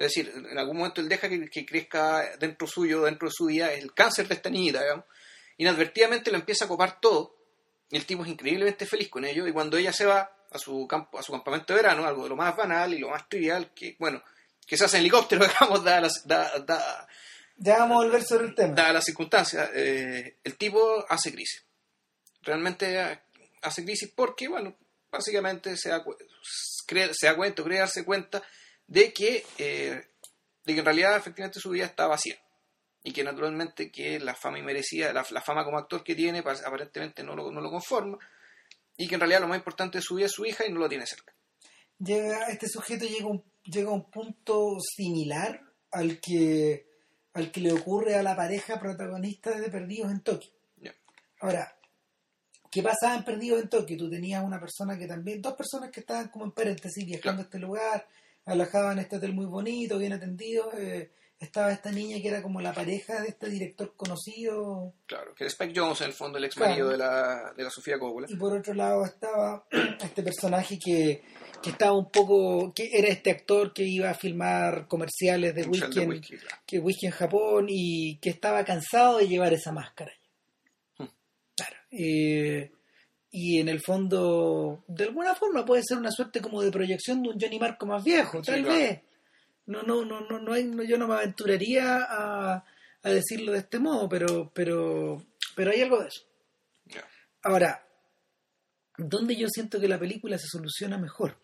Es decir, en algún momento él deja que, que crezca dentro suyo, dentro de su vida, el cáncer de esta niñita, digamos. Inadvertidamente lo empieza a copar todo, y el tipo es increíblemente feliz con ello, y cuando ella se va a su, campo, a su campamento de verano, algo de lo más banal y lo más trivial, que, bueno, que se hace en helicóptero, digamos, da- da- Ya vamos a volver sobre el tema. dadas las circunstancias, eh, el tipo hace crisis. Realmente hace crisis porque, bueno, básicamente se da, se da cuenta, cree darse cuenta de que, eh, de que en realidad efectivamente su vida está vacía. Y que naturalmente que la fama inmerecida, la, la fama como actor que tiene, pa- aparentemente no lo, no lo conforma. Y que en realidad lo más importante de su vida es su hija y no lo tiene cerca. llega este sujeto llega a un, llega a un punto similar al que al que le ocurre a la pareja protagonista de Perdidos en Tokio. Ya. Ahora, ¿qué pasaba en Perdidos en Tokio? Tú tenías una persona que también, dos personas que estaban como en paréntesis viajando a este lugar, alojaban este hotel muy bonito, bien atendido. eh, estaba esta niña que era como la pareja de este director conocido. Claro, que es Spike Jones, en el fondo, el ex marido Claro. de, la, de la Sofía Coppola. Y por otro lado estaba este personaje que, que estaba un poco, que era este actor que iba a filmar comerciales de whisky, en, whisky, claro. que whisky en Japón y que estaba cansado de llevar esa máscara. Hmm. Claro. Eh, y en el fondo, de alguna forma puede ser una suerte como de proyección de un Johnny Marco más viejo, Sí, tal claro. vez. No, no, no, no, no, hay, no- yo no me aventuraría a, a decirlo de este modo, pero, pero, pero hay algo de eso. Ahora, ¿dónde yo siento que la película se soluciona mejor?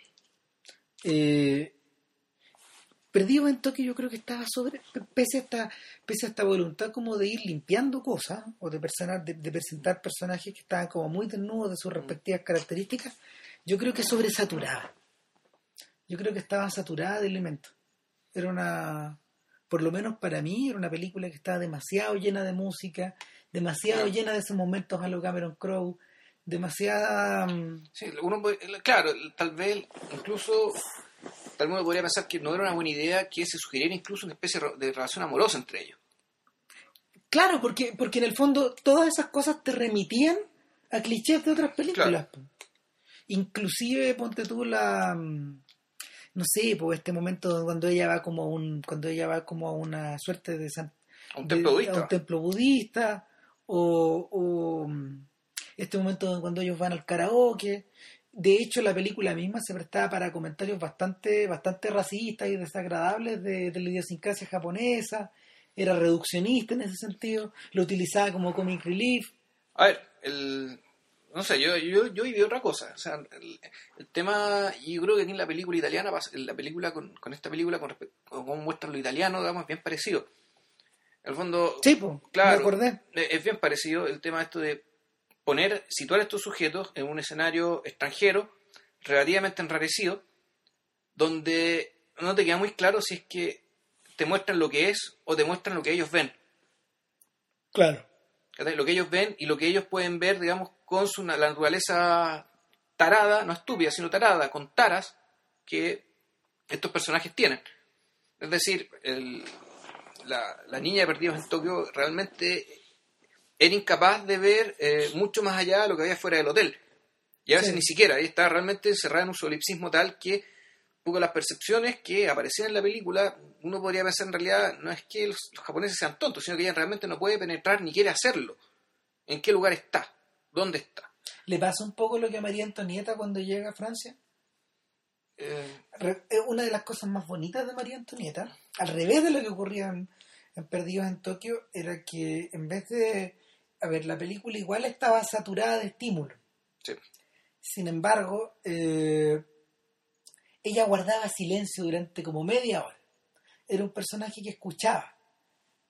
Eh, Perdido en Tokio yo creo que estaba sobre, pese a esta, pese a esta voluntad como de ir limpiando cosas, o de, de, de presentar personajes que estaban como muy desnudos de sus respectivas características, yo creo que sobresaturada. Yo creo que estaba saturada de elementos. Era una, por lo menos para mí, era una película que estaba demasiado llena de música, demasiado llena de esos momentos a lo Cameron Crowe, demasiada... mm, Sí, uno puede- claro, tal vez incluso tal vez uno podría pensar que no era una buena idea que se sugiriera incluso una especie de relación amorosa entre ellos. Claro, porque, porque en el fondo todas esas cosas te remitían a clichés de otras películas. po. Inclusive, ponte tú la... mm, No sé, pues este momento cuando ella va como a un, cuando ella va como a una suerte de, san- A un de- templo a budista. un templo budista, o, o, mm, este momento cuando ellos van al karaoke. De hecho, la película misma se prestaba para comentarios bastante, bastante racistas y desagradables de, de la idiosincrasia japonesa. Era reduccionista en ese sentido. Lo utilizaba como comic relief. A ver, el, no sé, yo, yo, yo viví otra cosa. O sea, el, el tema, y yo creo que aquí en la película italiana, la película con, con esta película, con cómo muestran lo italiano, digamos, es bien parecido. En el fondo, Sí, pues, Claro. me acordé. Es bien parecido el tema esto de poner, situar a estos sujetos en un escenario extranjero, relativamente enrarecido, donde no te queda muy claro si es que te muestran lo que es o te muestran lo que ellos ven. Claro. Lo que ellos ven y lo que ellos pueden ver, digamos, con su, la naturaleza tarada, no estúpida, sino tarada, con taras que estos personajes tienen. Es decir, el- la, la niña de Perdidos en Tokio realmente era incapaz de ver eh, mucho más allá de lo que había fuera del hotel. Y a veces Sí. ni siquiera, ahí está realmente encerrada en un solipsismo tal que poco las percepciones que aparecían en la película, uno podría pensar en realidad, no es que los, los japoneses sean tontos, sino que ella realmente no puede penetrar ni quiere hacerlo. ¿En qué lugar está? ¿Dónde está? ¿Le pasa un poco lo que a María Antonieta cuando llega a Francia? Eh, Re- eh, una de las cosas más bonitas de María Antonieta, al revés de lo que ocurría en, en Perdidos en Tokio, era que en vez de. A ver, la película igual estaba saturada de estímulo. sí. Sin embargo, eh, ella guardaba silencio durante como media hora. Era un personaje que escuchaba.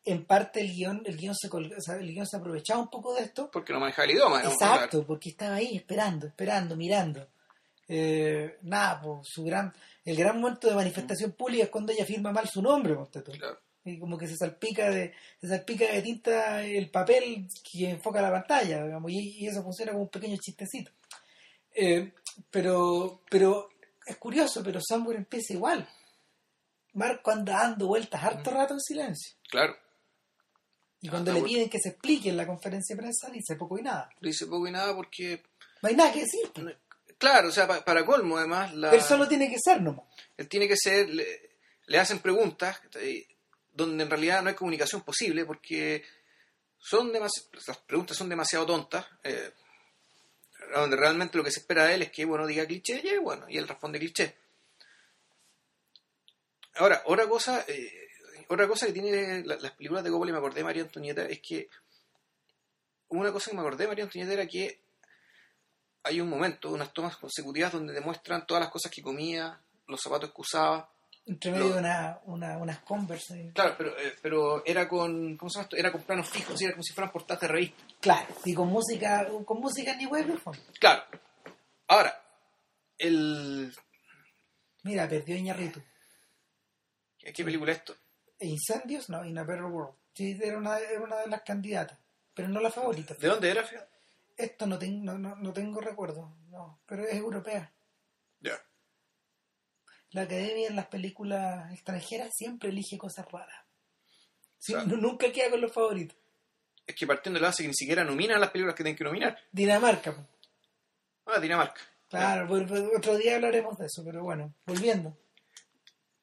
En parte el guion, el guion se, col- o sea, el guion se aprovechaba un poco de esto Porque no maneja el idioma. Exacto, porque estaba ahí esperando, esperando, mirando. Eh, nada, pues su gran. el gran momento de manifestación pública es cuando ella firma mal su nombre. Claro. Y como que se salpica de, se salpica de tinta el papel que enfoca la pantalla, digamos, y, y eso funciona como un pequeño chistecito. Eh, pero, pero es curioso, pero Somewhere empieza igual. Marco anda dando vueltas harto rato en silencio. Claro. Y cuando le piden que se explique en la conferencia de prensa, dice poco y nada. Dice poco y nada porque... No hay nada que decir. Claro, o sea, pa- para colmo además, la... Él solo tiene que ser nomás. él tiene que ser, le, le hacen preguntas eh, donde en realidad no hay comunicación posible porque son las preguntas son demasiado tontas, eh, donde realmente lo que se espera de él es que bueno diga cliché y bueno, y él responde cliché. Ahora, otra cosa, eh, otra cosa que tiene la- las películas de Coppola y me acordé de María Antonieta es que una cosa que me acordé de María Antonieta era que hay un momento, unas tomas consecutivas donde demuestran todas las cosas que comía, los zapatos que usaba. Entre medio No. de una, una, unas Converse. Claro, pero, eh, pero era con, ¿cómo se llama esto? Era con planos fijos, era como si fueran portadas de revista. Claro, y con música, con música ni web, Claro. Ahora, el... Mira, perdió Iñarritu. ¿Qué película es esto? Incendios, no, In a Better World. Sí, era una, era una de las candidatas, pero no la favorita. ¿De dónde era? fíjate? Esto no, ten- no, no, no tengo recuerdo, no, pero es europea. Ya. La academia en las películas extranjeras siempre elige cosas raras. Sí, O sea- nu- nunca queda con los favoritos. Es que partiendo de la base que ni siquiera nominan las películas que tienen que nominar. Dinamarca. Ah, Dinamarca. claro, por- por- otro día hablaremos de eso, pero bueno, volviendo.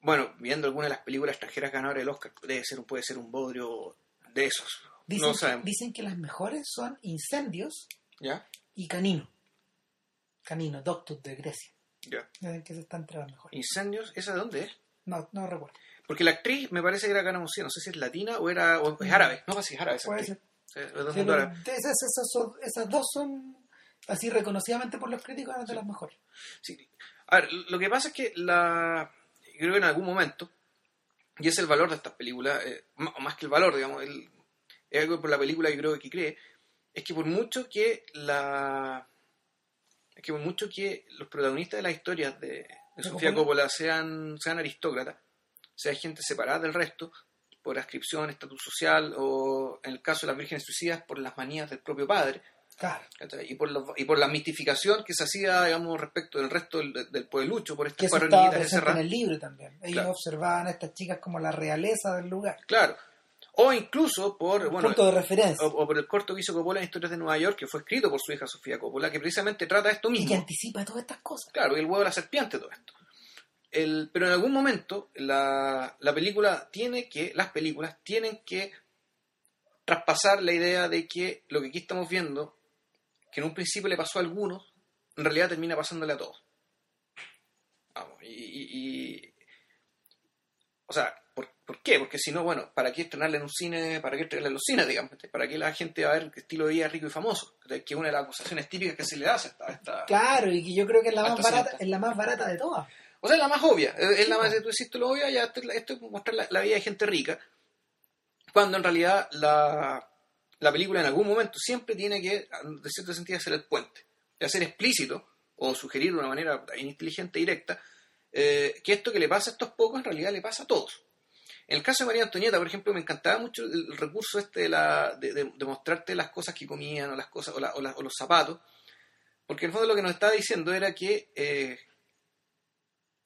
Bueno, viendo algunas de las películas extranjeras ganadoras del Oscar, debe ser, puede ser un bodrio de esos. Dicen, no sabemos. dicen que las mejores son Incendios ¿Ya? y Canino. Canino, Doctus de Grecia. Ya. Que se está mejores. Incendios, ¿esa de dónde es? No, no recuerdo. Porque la actriz me parece que era canadiense, no sé si es latina o era o es árabe. No, sí, es árabe. esa Puede ser. Sí, esas, esas, son- esas dos son, así reconocidamente por los críticos, eran de las mejores. Sí. A ver, lo que pasa es que la creo que en algún momento, y es el valor de estas películas, eh, más que el valor, digamos, el, es algo por la película que creo que cree, es que por mucho que la que por mucho que los protagonistas de las historias de, de ¿De Sofía Coppola? Sean, sean aristócratas, sea gente separada del resto, por ascripción, estatus social, o en el caso de las vírgenes suicidas, por las manías del propio padre, Claro. y por, y por la mistificación que se hacía, digamos, respecto del resto del, del pueblucho, por Que estas eso estaba presente en el libro también. Ellos Claro. observaban a estas chicas como la realeza del lugar. Claro. O incluso por, bueno, punto de referencia. o, o por el corto que hizo Coppola en Historias de Nueva York, que fue escrito por su hija Sofía Coppola, que precisamente trata esto y que mismo. anticipa todas estas cosas. Claro, y el huevo de la serpiente, todo esto. El, pero en algún momento la, la película tiene que, las películas tienen que traspasar la idea de que lo que aquí estamos viendo, que en un principio le pasó a algunos, en realidad termina pasándole a todos. Vamos, y, y- y- o sea, ¿por, qué? Porque si no, bueno, ¿para qué estrenarla en un cine? ¿Para qué estrenarla en los cines, digamos? ¿Para qué la gente va a ver qué estilo de vida rico y famoso? Que es una de las acusaciones típicas que se le hace a esta, Claro, y que yo creo que es la más barata, es la más barata de todas. O sea, es la más obvia. Es la más, po. tú hiciste lo obvio, ya esto, es la- esto es mostrar la, la vida de gente rica. Cuando en realidad la, la película en algún momento siempre tiene que, de cierto sentido, hacer el puente. Y hacer explícito, o sugerir de una manera inteligente, directa, eh, que esto que le pasa a estos pocos en realidad le pasa a todos. En el caso de María Antonieta, por ejemplo, me encantaba mucho el, recurso este de, la, de, de- de mostrarte las cosas que comían o las cosas o, la- o la- o los zapatos, porque en el fondo lo que nos estaba diciendo era que eh,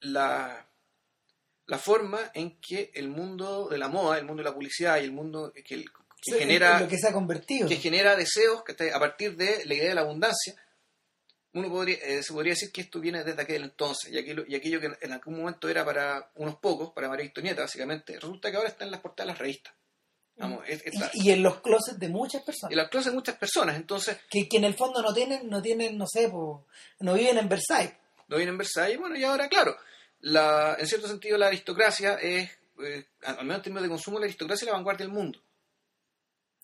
la, la forma en que el mundo de la moda, el mundo de la publicidad y el mundo que, el- que Sí, genera lo que se ha convertido. que genera deseos que está- a partir de la idea de la abundancia, uno podría, eh, se podría decir que esto viene desde aquel entonces, y aquello, y aquello que en algún momento era para unos pocos, para María Victorieta, básicamente, resulta que ahora está en las portadas de las revistas. Vamos, es- es la- y, y en los closets de muchas personas. las cosas de muchas personas, entonces, Que, que en el fondo no tienen, no tienen, no sé, po, no viven en Versailles. no viene en Versalles, bueno, y ahora, claro, la, en cierto sentido la aristocracia es, eh, al menos en términos de consumo, la aristocracia es la vanguardia del mundo.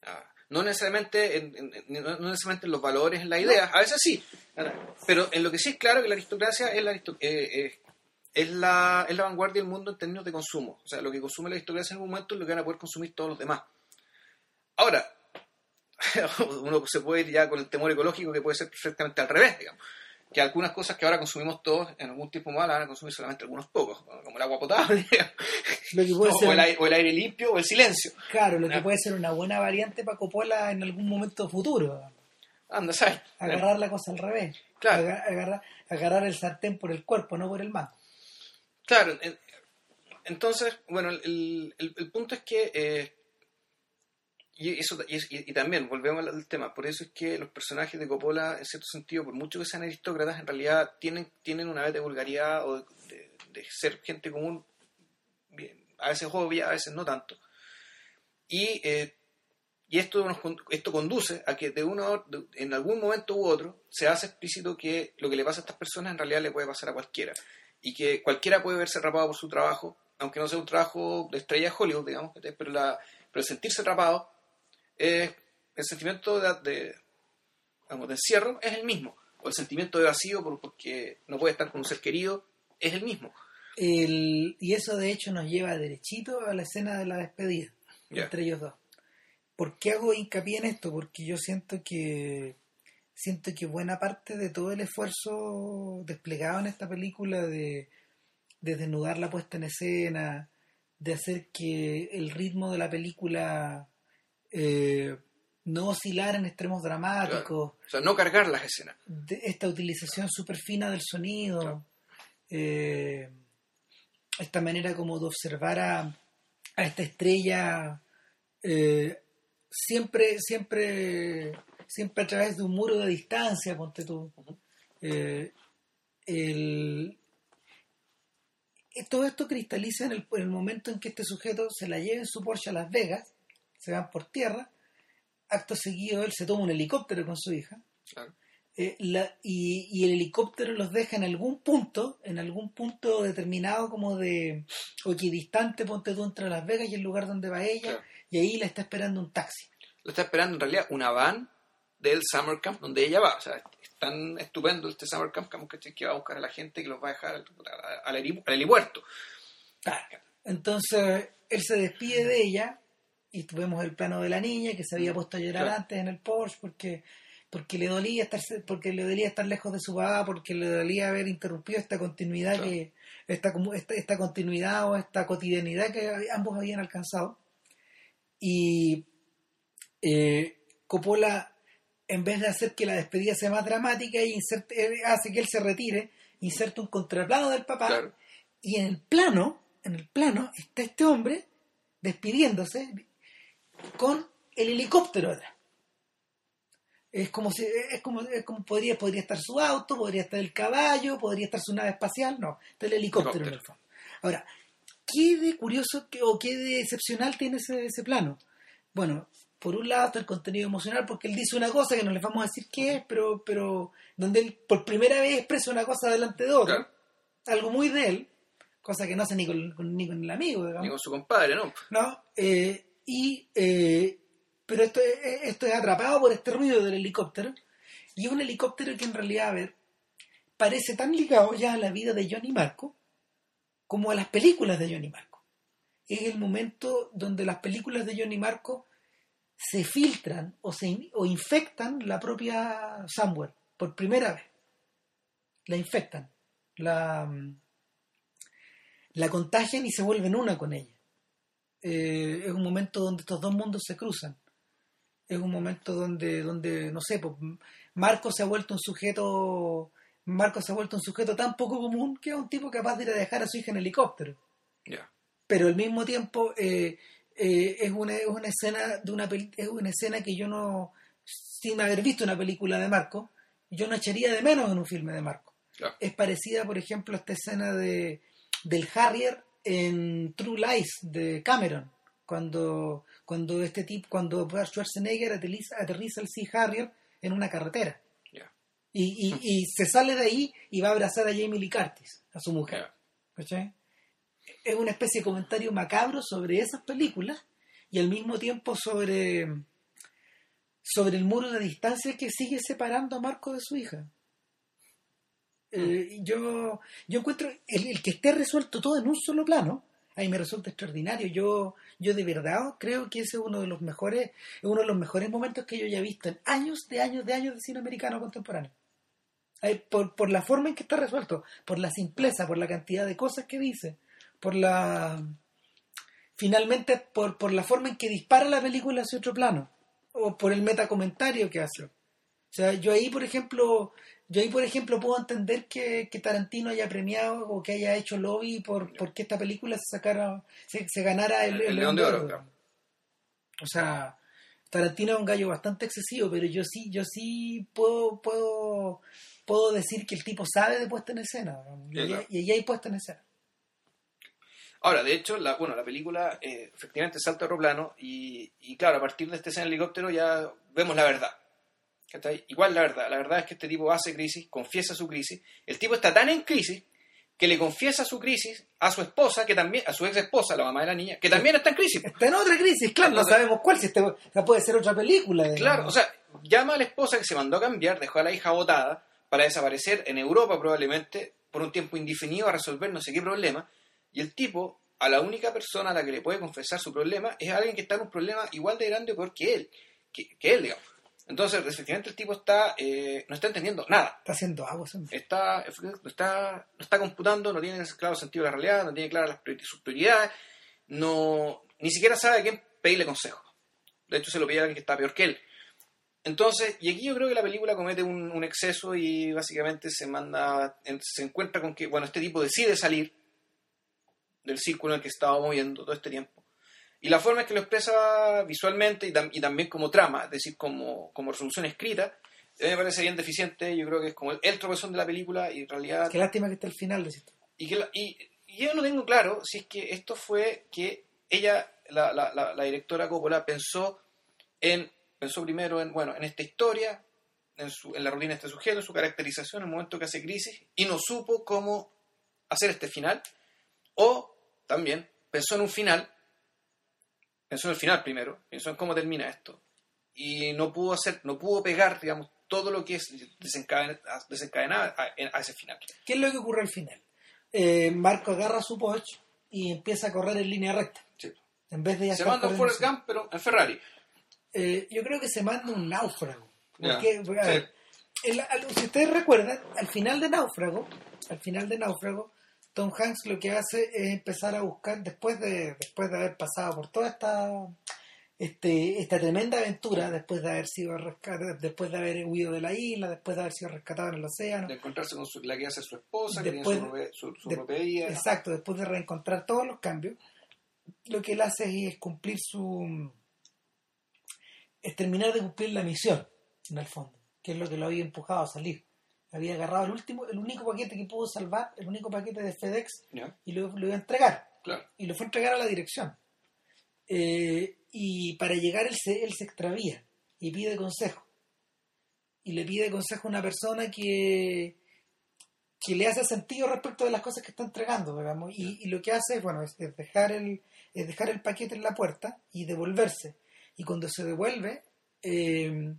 Ah, no necesariamente en, no necesariamente en los valores, en las ideas, a veces sí, pero en lo que sí es claro que la aristocracia es la, eh, eh, es la, es la vanguardia del mundo en términos de consumo. O sea, lo que consume la aristocracia en algún momento es lo que van a poder consumir todos los demás. Ahora, uno se puede ir ya con el temor ecológico que puede ser perfectamente al revés, digamos. Que algunas cosas que ahora consumimos todos en algún tiempo más las van a consumir solamente algunos pocos, como el agua potable, Lo que puede o, ser, el, aire- o el aire limpio, o el silencio. claro, lo que Ya. puede ser una buena variante para Coppola en algún momento futuro. Anda, ¿sabes? Agarrar la cosa al revés. Claro. Aga- Agarrar, agarrar el sartén por el cuerpo, no por el mango. Claro, en- entonces, bueno, el, el- el punto es que, eh, y, eso, y, también, volvemos al, tema, por eso es que los personajes de Coppola, en cierto sentido, por mucho que sean aristócratas, en realidad tienen, tienen una vez de vulgaridad o de, de- ser gente común, a veces obvia, a veces no tanto. Y, eh, y esto, nos, esto conduce a que de uno, de- en algún momento u otro se hace explícito que lo que le pasa a estas personas en realidad le puede pasar a cualquiera y que cualquiera puede verse atrapado por su trabajo, aunque no sea un trabajo de estrella de Hollywood, digamos, pero, la, pero sentirse atrapado, eh, el sentimiento de, de, digamos, de encierro es el mismo, o el sentimiento de vacío por- porque no puede estar con un ser querido es el mismo. El- y eso de hecho nos lleva derechito a la escena de la despedida entre ellos dos. ¿Por qué hago hincapié en esto? Porque yo siento que siento que buena parte de todo el esfuerzo desplegado en esta película de, de desnudar la puesta en escena, de hacer que el ritmo de la película eh, no oscilara en extremos dramáticos, O sea, no cargar las escenas. de esta utilización súper fina del sonido, Claro. eh, esta manera como de observar a, a esta estrella eh, siempre, siempre, siempre a través de un muro de distancia, ponte tú. Eh, el- todo esto cristaliza en el, en el momento en que este sujeto se la lleva en su Porsche a Las Vegas, se van por tierra, acto seguido él se toma un helicóptero con su hija, Claro. eh, la- y, y el helicóptero los deja en algún punto, en algún punto determinado como de, o equidistante, ponte tú entre Las Vegas y el lugar donde va ella, Claro. y ahí la está esperando un taxi. Lo está esperando en realidad una van del Summer Camp donde ella va. O sea, es tan estupendo este Summer Camp que, va a buscar a la gente que los va a dejar al, al, al helipuerto. Claro. Entonces él se despide de ella y vemos el plano de la niña que se había puesto a llorar Claro. antes en el Porsche porque porque le dolía estar porque le dolía estar lejos de su papá porque le dolía haber interrumpido esta continuidad Claro. que esta, esta esta continuidad o esta cotidianidad que ambos habían alcanzado y eh, Coppola en vez de hacer que la despedida sea más dramática y inserte- eh, hace que él se retire inserta un contraplano del papá Claro. y en el plano, en el plano, está este hombre despidiéndose con el helicóptero atrás. Es como si, es como, es como podría, podría estar su auto, podría estar el caballo, podría estar su nave espacial, no, está el helicóptero en el fondo. Ahora, ¿qué de curioso que- o qué de excepcional tiene ese, ese plano? Bueno, por un lado está el contenido emocional, porque él dice una cosa que no les vamos a decir qué es, pero, pero donde él por primera vez expresa una cosa delante de otra Claro. algo muy de él, cosa que no hace ni con, con- ni con el amigo, digamos. Ni con su compadre, ¿no? ¿no? Eh, y, eh, pero esto, es- esto es atrapado por este ruido del helicóptero, y es un helicóptero que en realidad, a ver, parece tan ligado ya a la vida de Johnny Marco como a las películas de Johnny Marco. Es el momento donde las películas de Johnny Marco se filtran o, se, o infectan la propia Samuel por primera vez. La infectan, la, mm, la contagian y se vuelven una con ella. Eh, es un momento donde estos dos mundos se cruzan. Es un momento donde, donde no sé, pues, Marco se ha vuelto un sujeto, Marco se ha vuelto un sujeto tan poco común que es un tipo capaz de ir a dejar a su hija en helicóptero. Ya. Pero al mismo tiempo eh, eh, es, una, es una escena de una peli- es una escena que yo no, sin haber visto una película de Marco, yo no echaría de menos en un filme de Marco es parecida, por ejemplo, a esta escena de, del Harrier en True Lies de Cameron, cuando, cuando este tipo, cuando Schwarzenegger aterriza, aterriza el Sea Harrier en una carretera. Y, y, y se sale de ahí y va a abrazar a Jamie Lee Curtis, a su mujer. ¿cachai? Es una especie de comentario macabro sobre esas películas y al mismo tiempo sobre, sobre el muro de distancia que sigue separando a Marco de su hija. Eh, yo, yo encuentro el, que esté resuelto todo en un solo plano, a mí me resulta extraordinario. Yo, yo de verdad creo que ese es uno de los mejores, es uno de los mejores momentos que yo ya he visto en años de años de años de cine americano contemporáneo. Por, por la forma en que está resuelto, por la simpleza, por la cantidad de cosas que dice, por la finalmente por, por la forma en que dispara la película hacia otro plano o por el metacomentario que hace. O sea, yo ahí, por ejemplo, yo ahí, por ejemplo, puedo entender que, que Tarantino haya premiado o que haya hecho lobby por, por que esta película se sacara, se, se ganara el, El León de Oro, claro. O sea, Tarantino es un gallo bastante excesivo, pero yo sí, yo sí puedo, puedo, puedo decir que el tipo sabe de puesta en escena. Y, claro. y hay puesta en escena. Ahora, de hecho, la, bueno, la película eh, efectivamente salta a otro plano y, y claro, a partir de este escena en helicóptero ya vemos la verdad. ¿Cachai? Igual la verdad. La verdad es que este tipo hace crisis, confiesa su crisis. El tipo está tan en crisis que le confiesa su crisis a su esposa, que también, a su ex esposa, la mamá de la niña, que también está en crisis. Está en otra crisis, claro, no sabemos cuál, si o sea, puede ser otra película. Claro, o sea, llama a la esposa que se mandó a cambiar, dejó a la hija botada para desaparecer en Europa probablemente por un tiempo indefinido a resolver no sé qué problema. Y el tipo, a la única persona a la que le puede confesar su problema es alguien que está en un problema igual de grande o peor que él, que, que él, digamos. Entonces, efectivamente, el tipo está eh, no está entendiendo nada. Está haciendo agua. Está, está, no está computando, no tiene claro sentido de la realidad, no tiene claras las priori- sus prioridades, no, ni siquiera sabe a quién pedirle consejo. De hecho, se lo pide a alguien que está peor que él. Entonces, y aquí yo creo que la película comete un, un exceso y básicamente se manda, se encuentra con que, bueno, este tipo decide salir del círculo en el que estaba moviendo todo este tiempo. Y la forma en que lo expresa visualmente y, tam- y también como trama, es decir, como, como resolución escrita, a mí me parece bien deficiente. Yo creo que es como el, el tropezón de la película y en realidad Qué lástima que está al final, decís y, que la- y, y yo no tengo claro si es que esto fue que ella, la, la, la, la directora Coppola, pensó en pensó primero en bueno en esta historia, en, su, en la rutina de este sujeto, en su caracterización, en el momento que hace crisis, y no supo cómo hacer este final, o también pensó en un final, pensó en el final primero, pensó en cómo termina esto, y no pudo hacer, no pudo pegar, digamos, todo lo que es desencaden- desencadenado a, a ese final. ¿Qué es lo que ocurre al final? Eh, Marco agarra su Porsche y empieza a correr en línea recta. Sí. En vez de Se manda un Forrest. Gump, pero en Ferrari. Eh, yo creo que se manda un náufrago. Porque, a sí. ver, el- si ustedes recuerdan, al final de Náufrago, al final de Náufrago, Tom Hanks lo que hace es empezar a buscar, después de, después de haber pasado por toda esta, este, esta tremenda aventura, después de haber sido rescatado, después de haber huido de la isla, después de haber sido rescatado en el océano, De encontrarse con su- la que hace su esposa, que tiene su, rope- su, su de- propia vida. Exacto, después de reencontrar todos los cambios, lo que él hace es cumplir su. es terminar de cumplir la misión, en el fondo, que es lo que lo había empujado a salir. Había agarrado el último, el único paquete que pudo salvar, el único paquete de FedEx, y lo, lo iba a entregar. claro. Y lo fue a entregar a la dirección. Eh, y para llegar él se, él se extravía y pide consejo. Y le pide consejo a una persona que, que le hace sentido respecto de las cosas que está entregando, digamos. Y, y lo que hace, bueno, es, es dejar el, es dejar el paquete en la puerta y devolverse. Y cuando se devuelve, eh,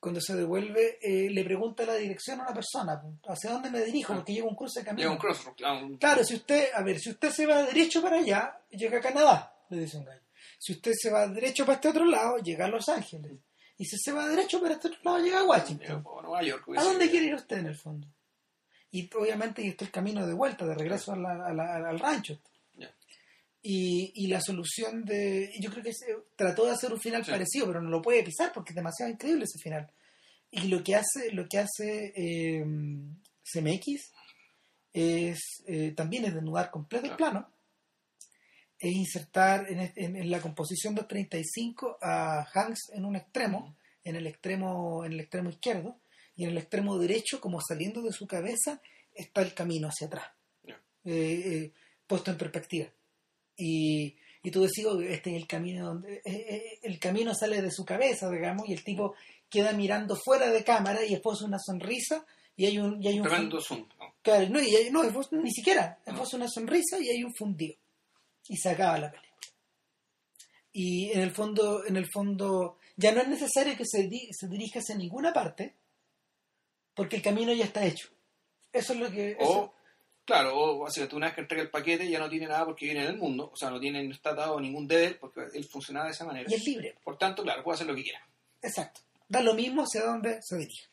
cuando se devuelve, eh, le pregunta la dirección a una persona, ¿hacia dónde me dirijo? Porque lleva un cruce de camino. Llega un crossroad. ah, Claro, si usted, a ver, si usted se va derecho para allá, llega a Canadá, le dice un gallo. Si usted se va derecho para este otro lado, llega a Los Ángeles. Y si se va derecho para este otro lado, llega a llega Washington. a Nueva York. ¿A dónde quiere ir usted en el fondo? Y obviamente y está el camino de vuelta, de regreso a la- a la- al rancho. Y, y la solución de... Yo creo que se- trató de hacer un final Sí. parecido, pero no lo puede pisar porque es demasiado increíble ese final. Y lo que hace, lo que hace eh, CMX es eh, también es desnudar completo el plano es insertar en, en- en la composición 235 a Hanks en un extremo, en el extremo, en el extremo izquierdo, y en el extremo derecho, como saliendo de su cabeza, está el camino hacia atrás, eh, eh, puesto en perspectiva. Y, y tú decís, "Oh, este es el camino donde eh, eh, el camino sale de su cabeza, digamos, y el tipo queda mirando fuera de cámara y después una sonrisa y hay un, y hay un Tremendo zoom. ¿no? Claro, no, y hay- no, ni siquiera. No. vos una sonrisa y hay un fundido. Y se acaba la película. Y en el fondo, en el fondo, ya no es necesario que se, di- se dirija hacia ninguna parte, porque el camino ya está hecho. Eso es lo que. eso- O, claro, o básicamente una vez que entrega el paquete ya no tiene nada porque viene en el mundo. O sea, no tiene no está atado ningún deber porque él funcionaba de esa manera. y es libre. Por tanto, claro, puede hacer lo que quiera. Exacto. Da lo mismo hacia dónde se dirige.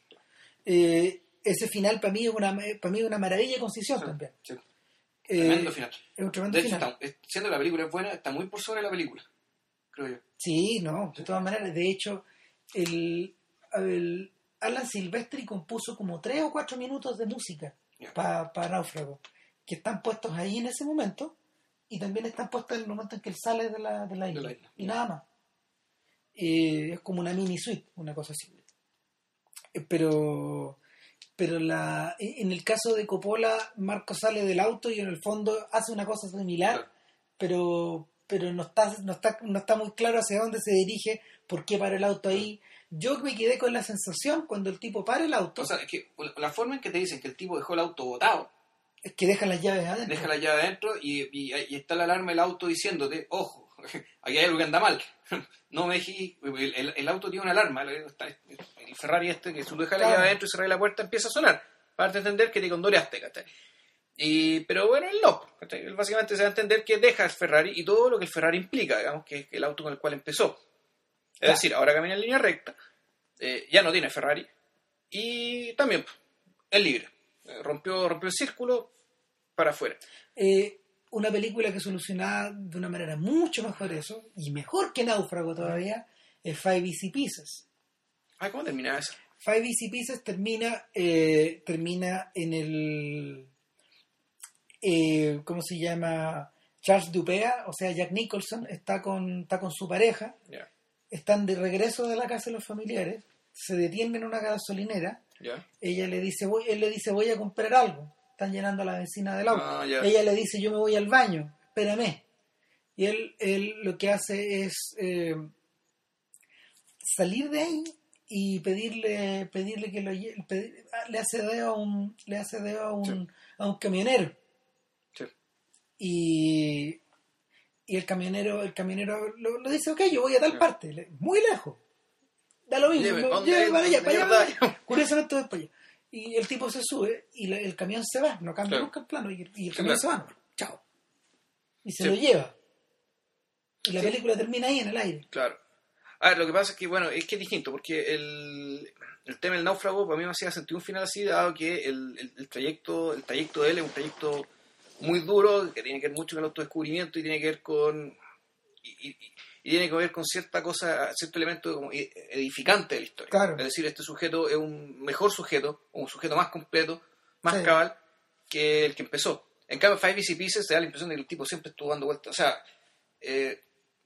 Eh, ese final para mí es una, para mí es una maravilla de concisión también. Sí. Eh, Tremendo final. es un tremendo De hecho, final. está- siendo la película es buena, está muy por sobre la película, creo yo. Sí, no, de todas maneras. De hecho, el, el Alan Silvestri compuso como tres o cuatro minutos de música Para Náufrago, que están puestos ahí en ese momento y también están puestos en el momento en que él sale de la, de la isla. la isla, Y nada más. Eh, es como una mini suite, una cosa así. Eh, Pero, pero la, en el caso de Coppola, Marco sale del auto y en el fondo hace una cosa similar pero pero no está, no está no está muy claro hacia dónde se dirige, por qué para el auto ahí. Yo me quedé con la sensación cuando el tipo para el auto O sea, es que la forma en que te dicen que el tipo dejó el auto botado, es que deja las llaves adentro. deja la llave adentro y, y- y está la alarma del auto diciéndote, ojo, aquí hay algo que anda mal. No me dejes- el, el- el auto tiene una alarma, el, está- el Ferrari este, que si tú dejas la Claro. llave adentro y cerras la puerta empieza a sonar, para entender que te condoreaste, ¿cachai? Y, pero bueno, él no, básicamente se da a entender que deja el Ferrari y todo lo que el Ferrari implica, digamos, que es el auto con el cual empezó. Es Claro. decir, ahora camina en línea recta, eh, ya no tiene Ferrari y también pues, es libre. Eh, rompió, rompió el círculo para afuera. Eh, una película que solucionaba de una manera mucho mejor eso, y mejor que Náufrago todavía, es Five Easy Pieces. Ay, ¿cómo terminaba eso? Five Easy Pieces termina, eh, termina en el. eh, ¿Cómo se llama? Charles Dupea, o sea, Jack Nicholson, está con, está con su pareja, están de regreso de la casa de los familiares, se detienen en una gasolinera, ella le dice, voy, él le dice, voy a comprar algo, están llenando la benzina del auto. Ah, ya. Ella le dice, yo me voy al baño, espérame. Y él, él lo que hace es eh, salir de ahí y pedirle, pedirle que lo pedir- ah, le hace dedo a un, le hace dedo a un, a un camionero. Sí. Y, y el camionero, el camionero lo, lo dice, ok, yo voy a tal parte, muy lejos. Da lo mismo, Lleve, no, ¿dónde lleve es? para allá, ¿Dónde para allá, mierda para allá. Curiosamente voy para allá. Y el tipo se sube y la- el camión se va, no cambia Claro. nunca el plano y, y el camión claro. se va, no, chao. Y se Sí. lo lleva. Y la Sí. película termina ahí en el aire. Claro. A ver, lo que pasa es que, bueno, es que es distinto, porque el, el tema del náufrago para mí me hacía sentir un final así, dado que el, el- el trayecto el trayecto de él es un trayecto muy duro, que tiene que ver mucho con el autodescubrimiento y tiene que ver con... Y, y- y tiene que ver con cierta cosa, cierto elemento como e- edificante de la historia. Claro. Es decir, este sujeto es un mejor sujeto, un sujeto más completo, más Sí. cabal que el que empezó. En cambio, Five Easy Pieces te da la impresión de que el tipo siempre estuvo dando vueltas. O sea, eh,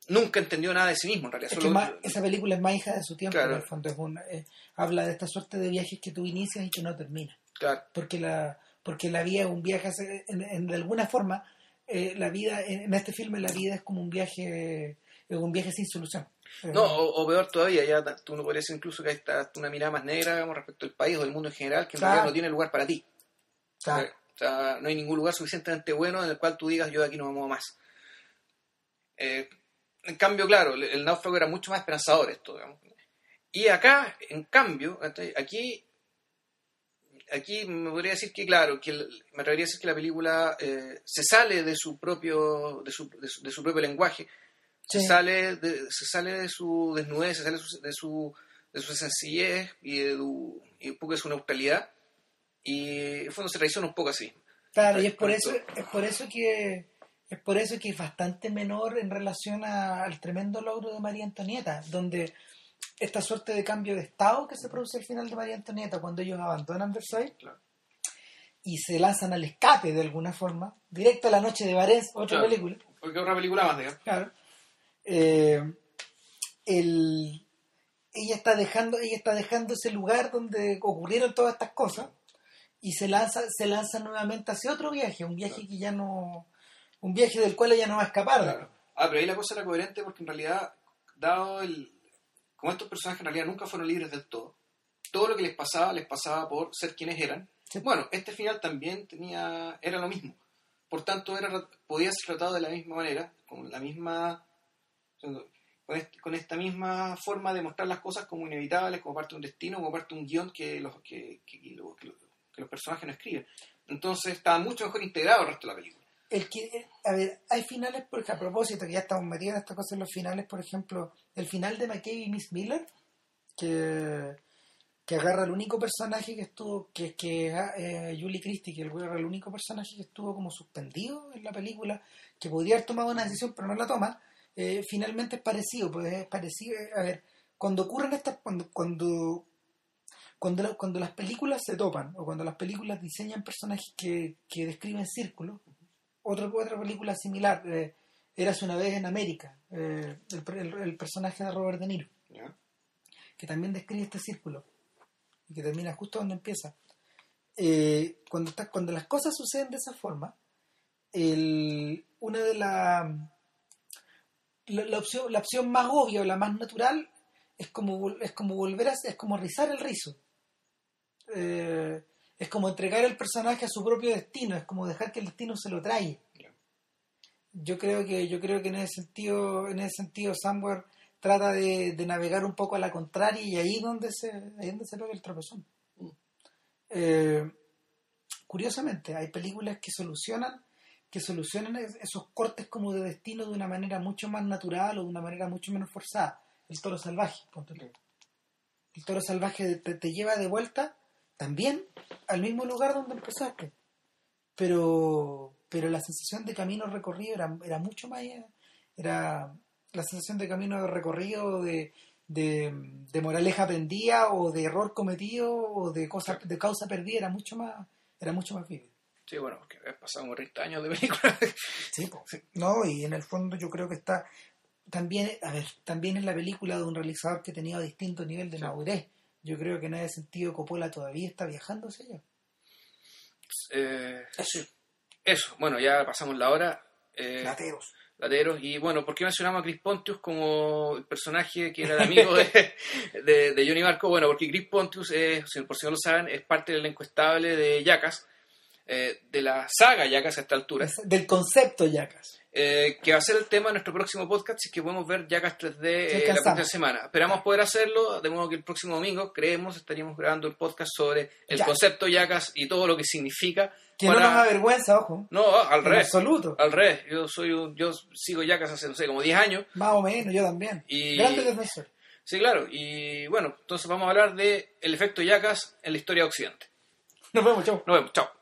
nunca entendió nada de sí mismo en realidad. Es que Solo- más- esa película es más hija de su tiempo, Claro. en el fondo. Es una- eh, habla de esta suerte de viajes que tú inicias y que no terminas. Claro, Porque la, porque la vida es un viaje, hace- en, en- de alguna forma, eh, la vida, en, este filme la vida es como un viaje, es un viaje sin solución. Eh, No, o, o peor todavía, ya ta- tú no podrías incluso que hay una mirada más negra digamos, respecto al país o del mundo en general, que en Claro. realidad no tiene lugar para ti. claro. O sea, no hay ningún lugar suficientemente bueno en el cual tú digas yo de aquí no me muevo más. Eh, en cambio, claro, el, el náufrago era mucho más esperanzador esto, digamos. Y acá, en cambio, aquí, aquí me podría decir que, claro, que me atrevería a decir que la película eh, se sale de su propio, de su, de su, de su propio lenguaje, Sí. se sale de, se sale de su desnudez, se sale de su, de su, de su sencillez y, de su- y un poco de su neutralidad y en el fondo se traiciona un poco así. Claro, y es por eso, es por eso que es por eso que es bastante menor en relación a- al tremendo logro de María Antonieta, donde esta suerte de cambio de estado que se produce al final de María Antonieta cuando ellos abandonan Versailles Claro. y se lanzan al escape de alguna forma, directo a la noche de Varés, otra Claro. película, Porque una película más, digamos. claro. Eh, el- ella está dejando, ella está dejando ese lugar donde ocurrieron todas estas cosas y se lanza, se lanza nuevamente hacia otro viaje, un viaje que ya no, un viaje del cual ella no va a escapar. Claro. Ah, pero ahí la cosa era coherente porque en realidad, dado el... Como estos personajes en realidad nunca fueron libres del todo, todo lo que les pasaba, les pasaba por ser quienes eran. Sí. Bueno, este final también tenía era lo mismo. Por tanto, era, podía ser tratado de la misma manera, con la misma... Con, este- con esta misma forma de mostrar las cosas como inevitables, como parte de un destino, como parte de un guion que los, que, que- que lo- que lo- que los personajes no escriben. Entonces estaba mucho mejor integrado el resto de la película. El que, eh, a ver, hay finales, porque a propósito, que ya estamos metidos en estas cosas los finales, por ejemplo, el final de McKay y Miss Miller, que, que agarra el único personaje que estuvo, que que eh, Julie Christie, que agarra el único personaje que estuvo como suspendido en la película, que podría haber tomado una decisión pero no la toma, eh, finalmente es parecido, pues es parecido, a ver, cuando ocurren estas, cuando, cuando, cuando, cuando las películas se topan, o cuando las películas diseñan personajes que, que describen círculos, otra, otra película similar, eh, Eras una vez en América, eh, el, el, personaje de Robert De Niro, que también describe este círculo, y que termina justo donde empieza. Eh, cuando, está, cuando las cosas suceden de esa forma, el, una de las la, opción, la opción más obvia o la más natural es como, es como volver a es como rizar el rizo. Eh, es como entregar el personaje a su propio destino, es como dejar que el destino se lo trae. Yo creo que, yo creo que en ese sentido, en ese sentido, Samware trata de, navegar un poco a la contraria y ahí donde se, ahí donde se pega el tropezón. Mm. Eh, curiosamente, hay películas que solucionan que solucionan esos cortes como de destino de una manera mucho más natural o de una manera mucho menos forzada. El toro salvaje, El toro salvaje te, lleva de vuelta también al mismo lugar donde empezaste. Pero, pero la sensación de camino recorrido era, era mucho más. Era la sensación de camino recorrido, de, de, moraleja aprendida o de error cometido o de, cosa, de causa perdida era mucho más, era mucho más vivo. Sí, bueno, porque pasamos 30 años de película. sí, no, y en el fondo yo creo que está también, a ver, también es la película de un realizador que tenía distinto nivel de madurez. Yo creo que en ese sentido Coppola todavía está viajando hacia allá. Eh, eso. Eso, bueno, ya pasamos la hora. Eh, lateros. Lateros. Y bueno, ¿por qué mencionamos a Chris Pontius como el personaje que era el amigo de, de, Johnny Marco? Bueno, porque Chris Pontius, es, por si no lo saben, es parte del encuestable de Yacas eh, de la saga Yacas a esta altura. Del concepto Yacas. Eh, que va a ser el tema de nuestro próximo podcast, si es que podemos ver Yacas 3D eh, la próxima semana. Esperamos poder hacerlo, de modo que el próximo domingo, creemos, estaríamos grabando el podcast sobre el concepto Yacas y todo lo que significa. Que no nos avergüenza, ojo. No, al revés. absoluto. Al revés. Yo, soy un, yo sigo Yacas hace, no sé, como 10 años. Más o menos, yo también. Y... Grande defensor. Sí, claro. Y bueno, entonces vamos a hablar de el efecto Yacas en la historia de Occidente. Nos vemos, chao. Nos vemos, chao.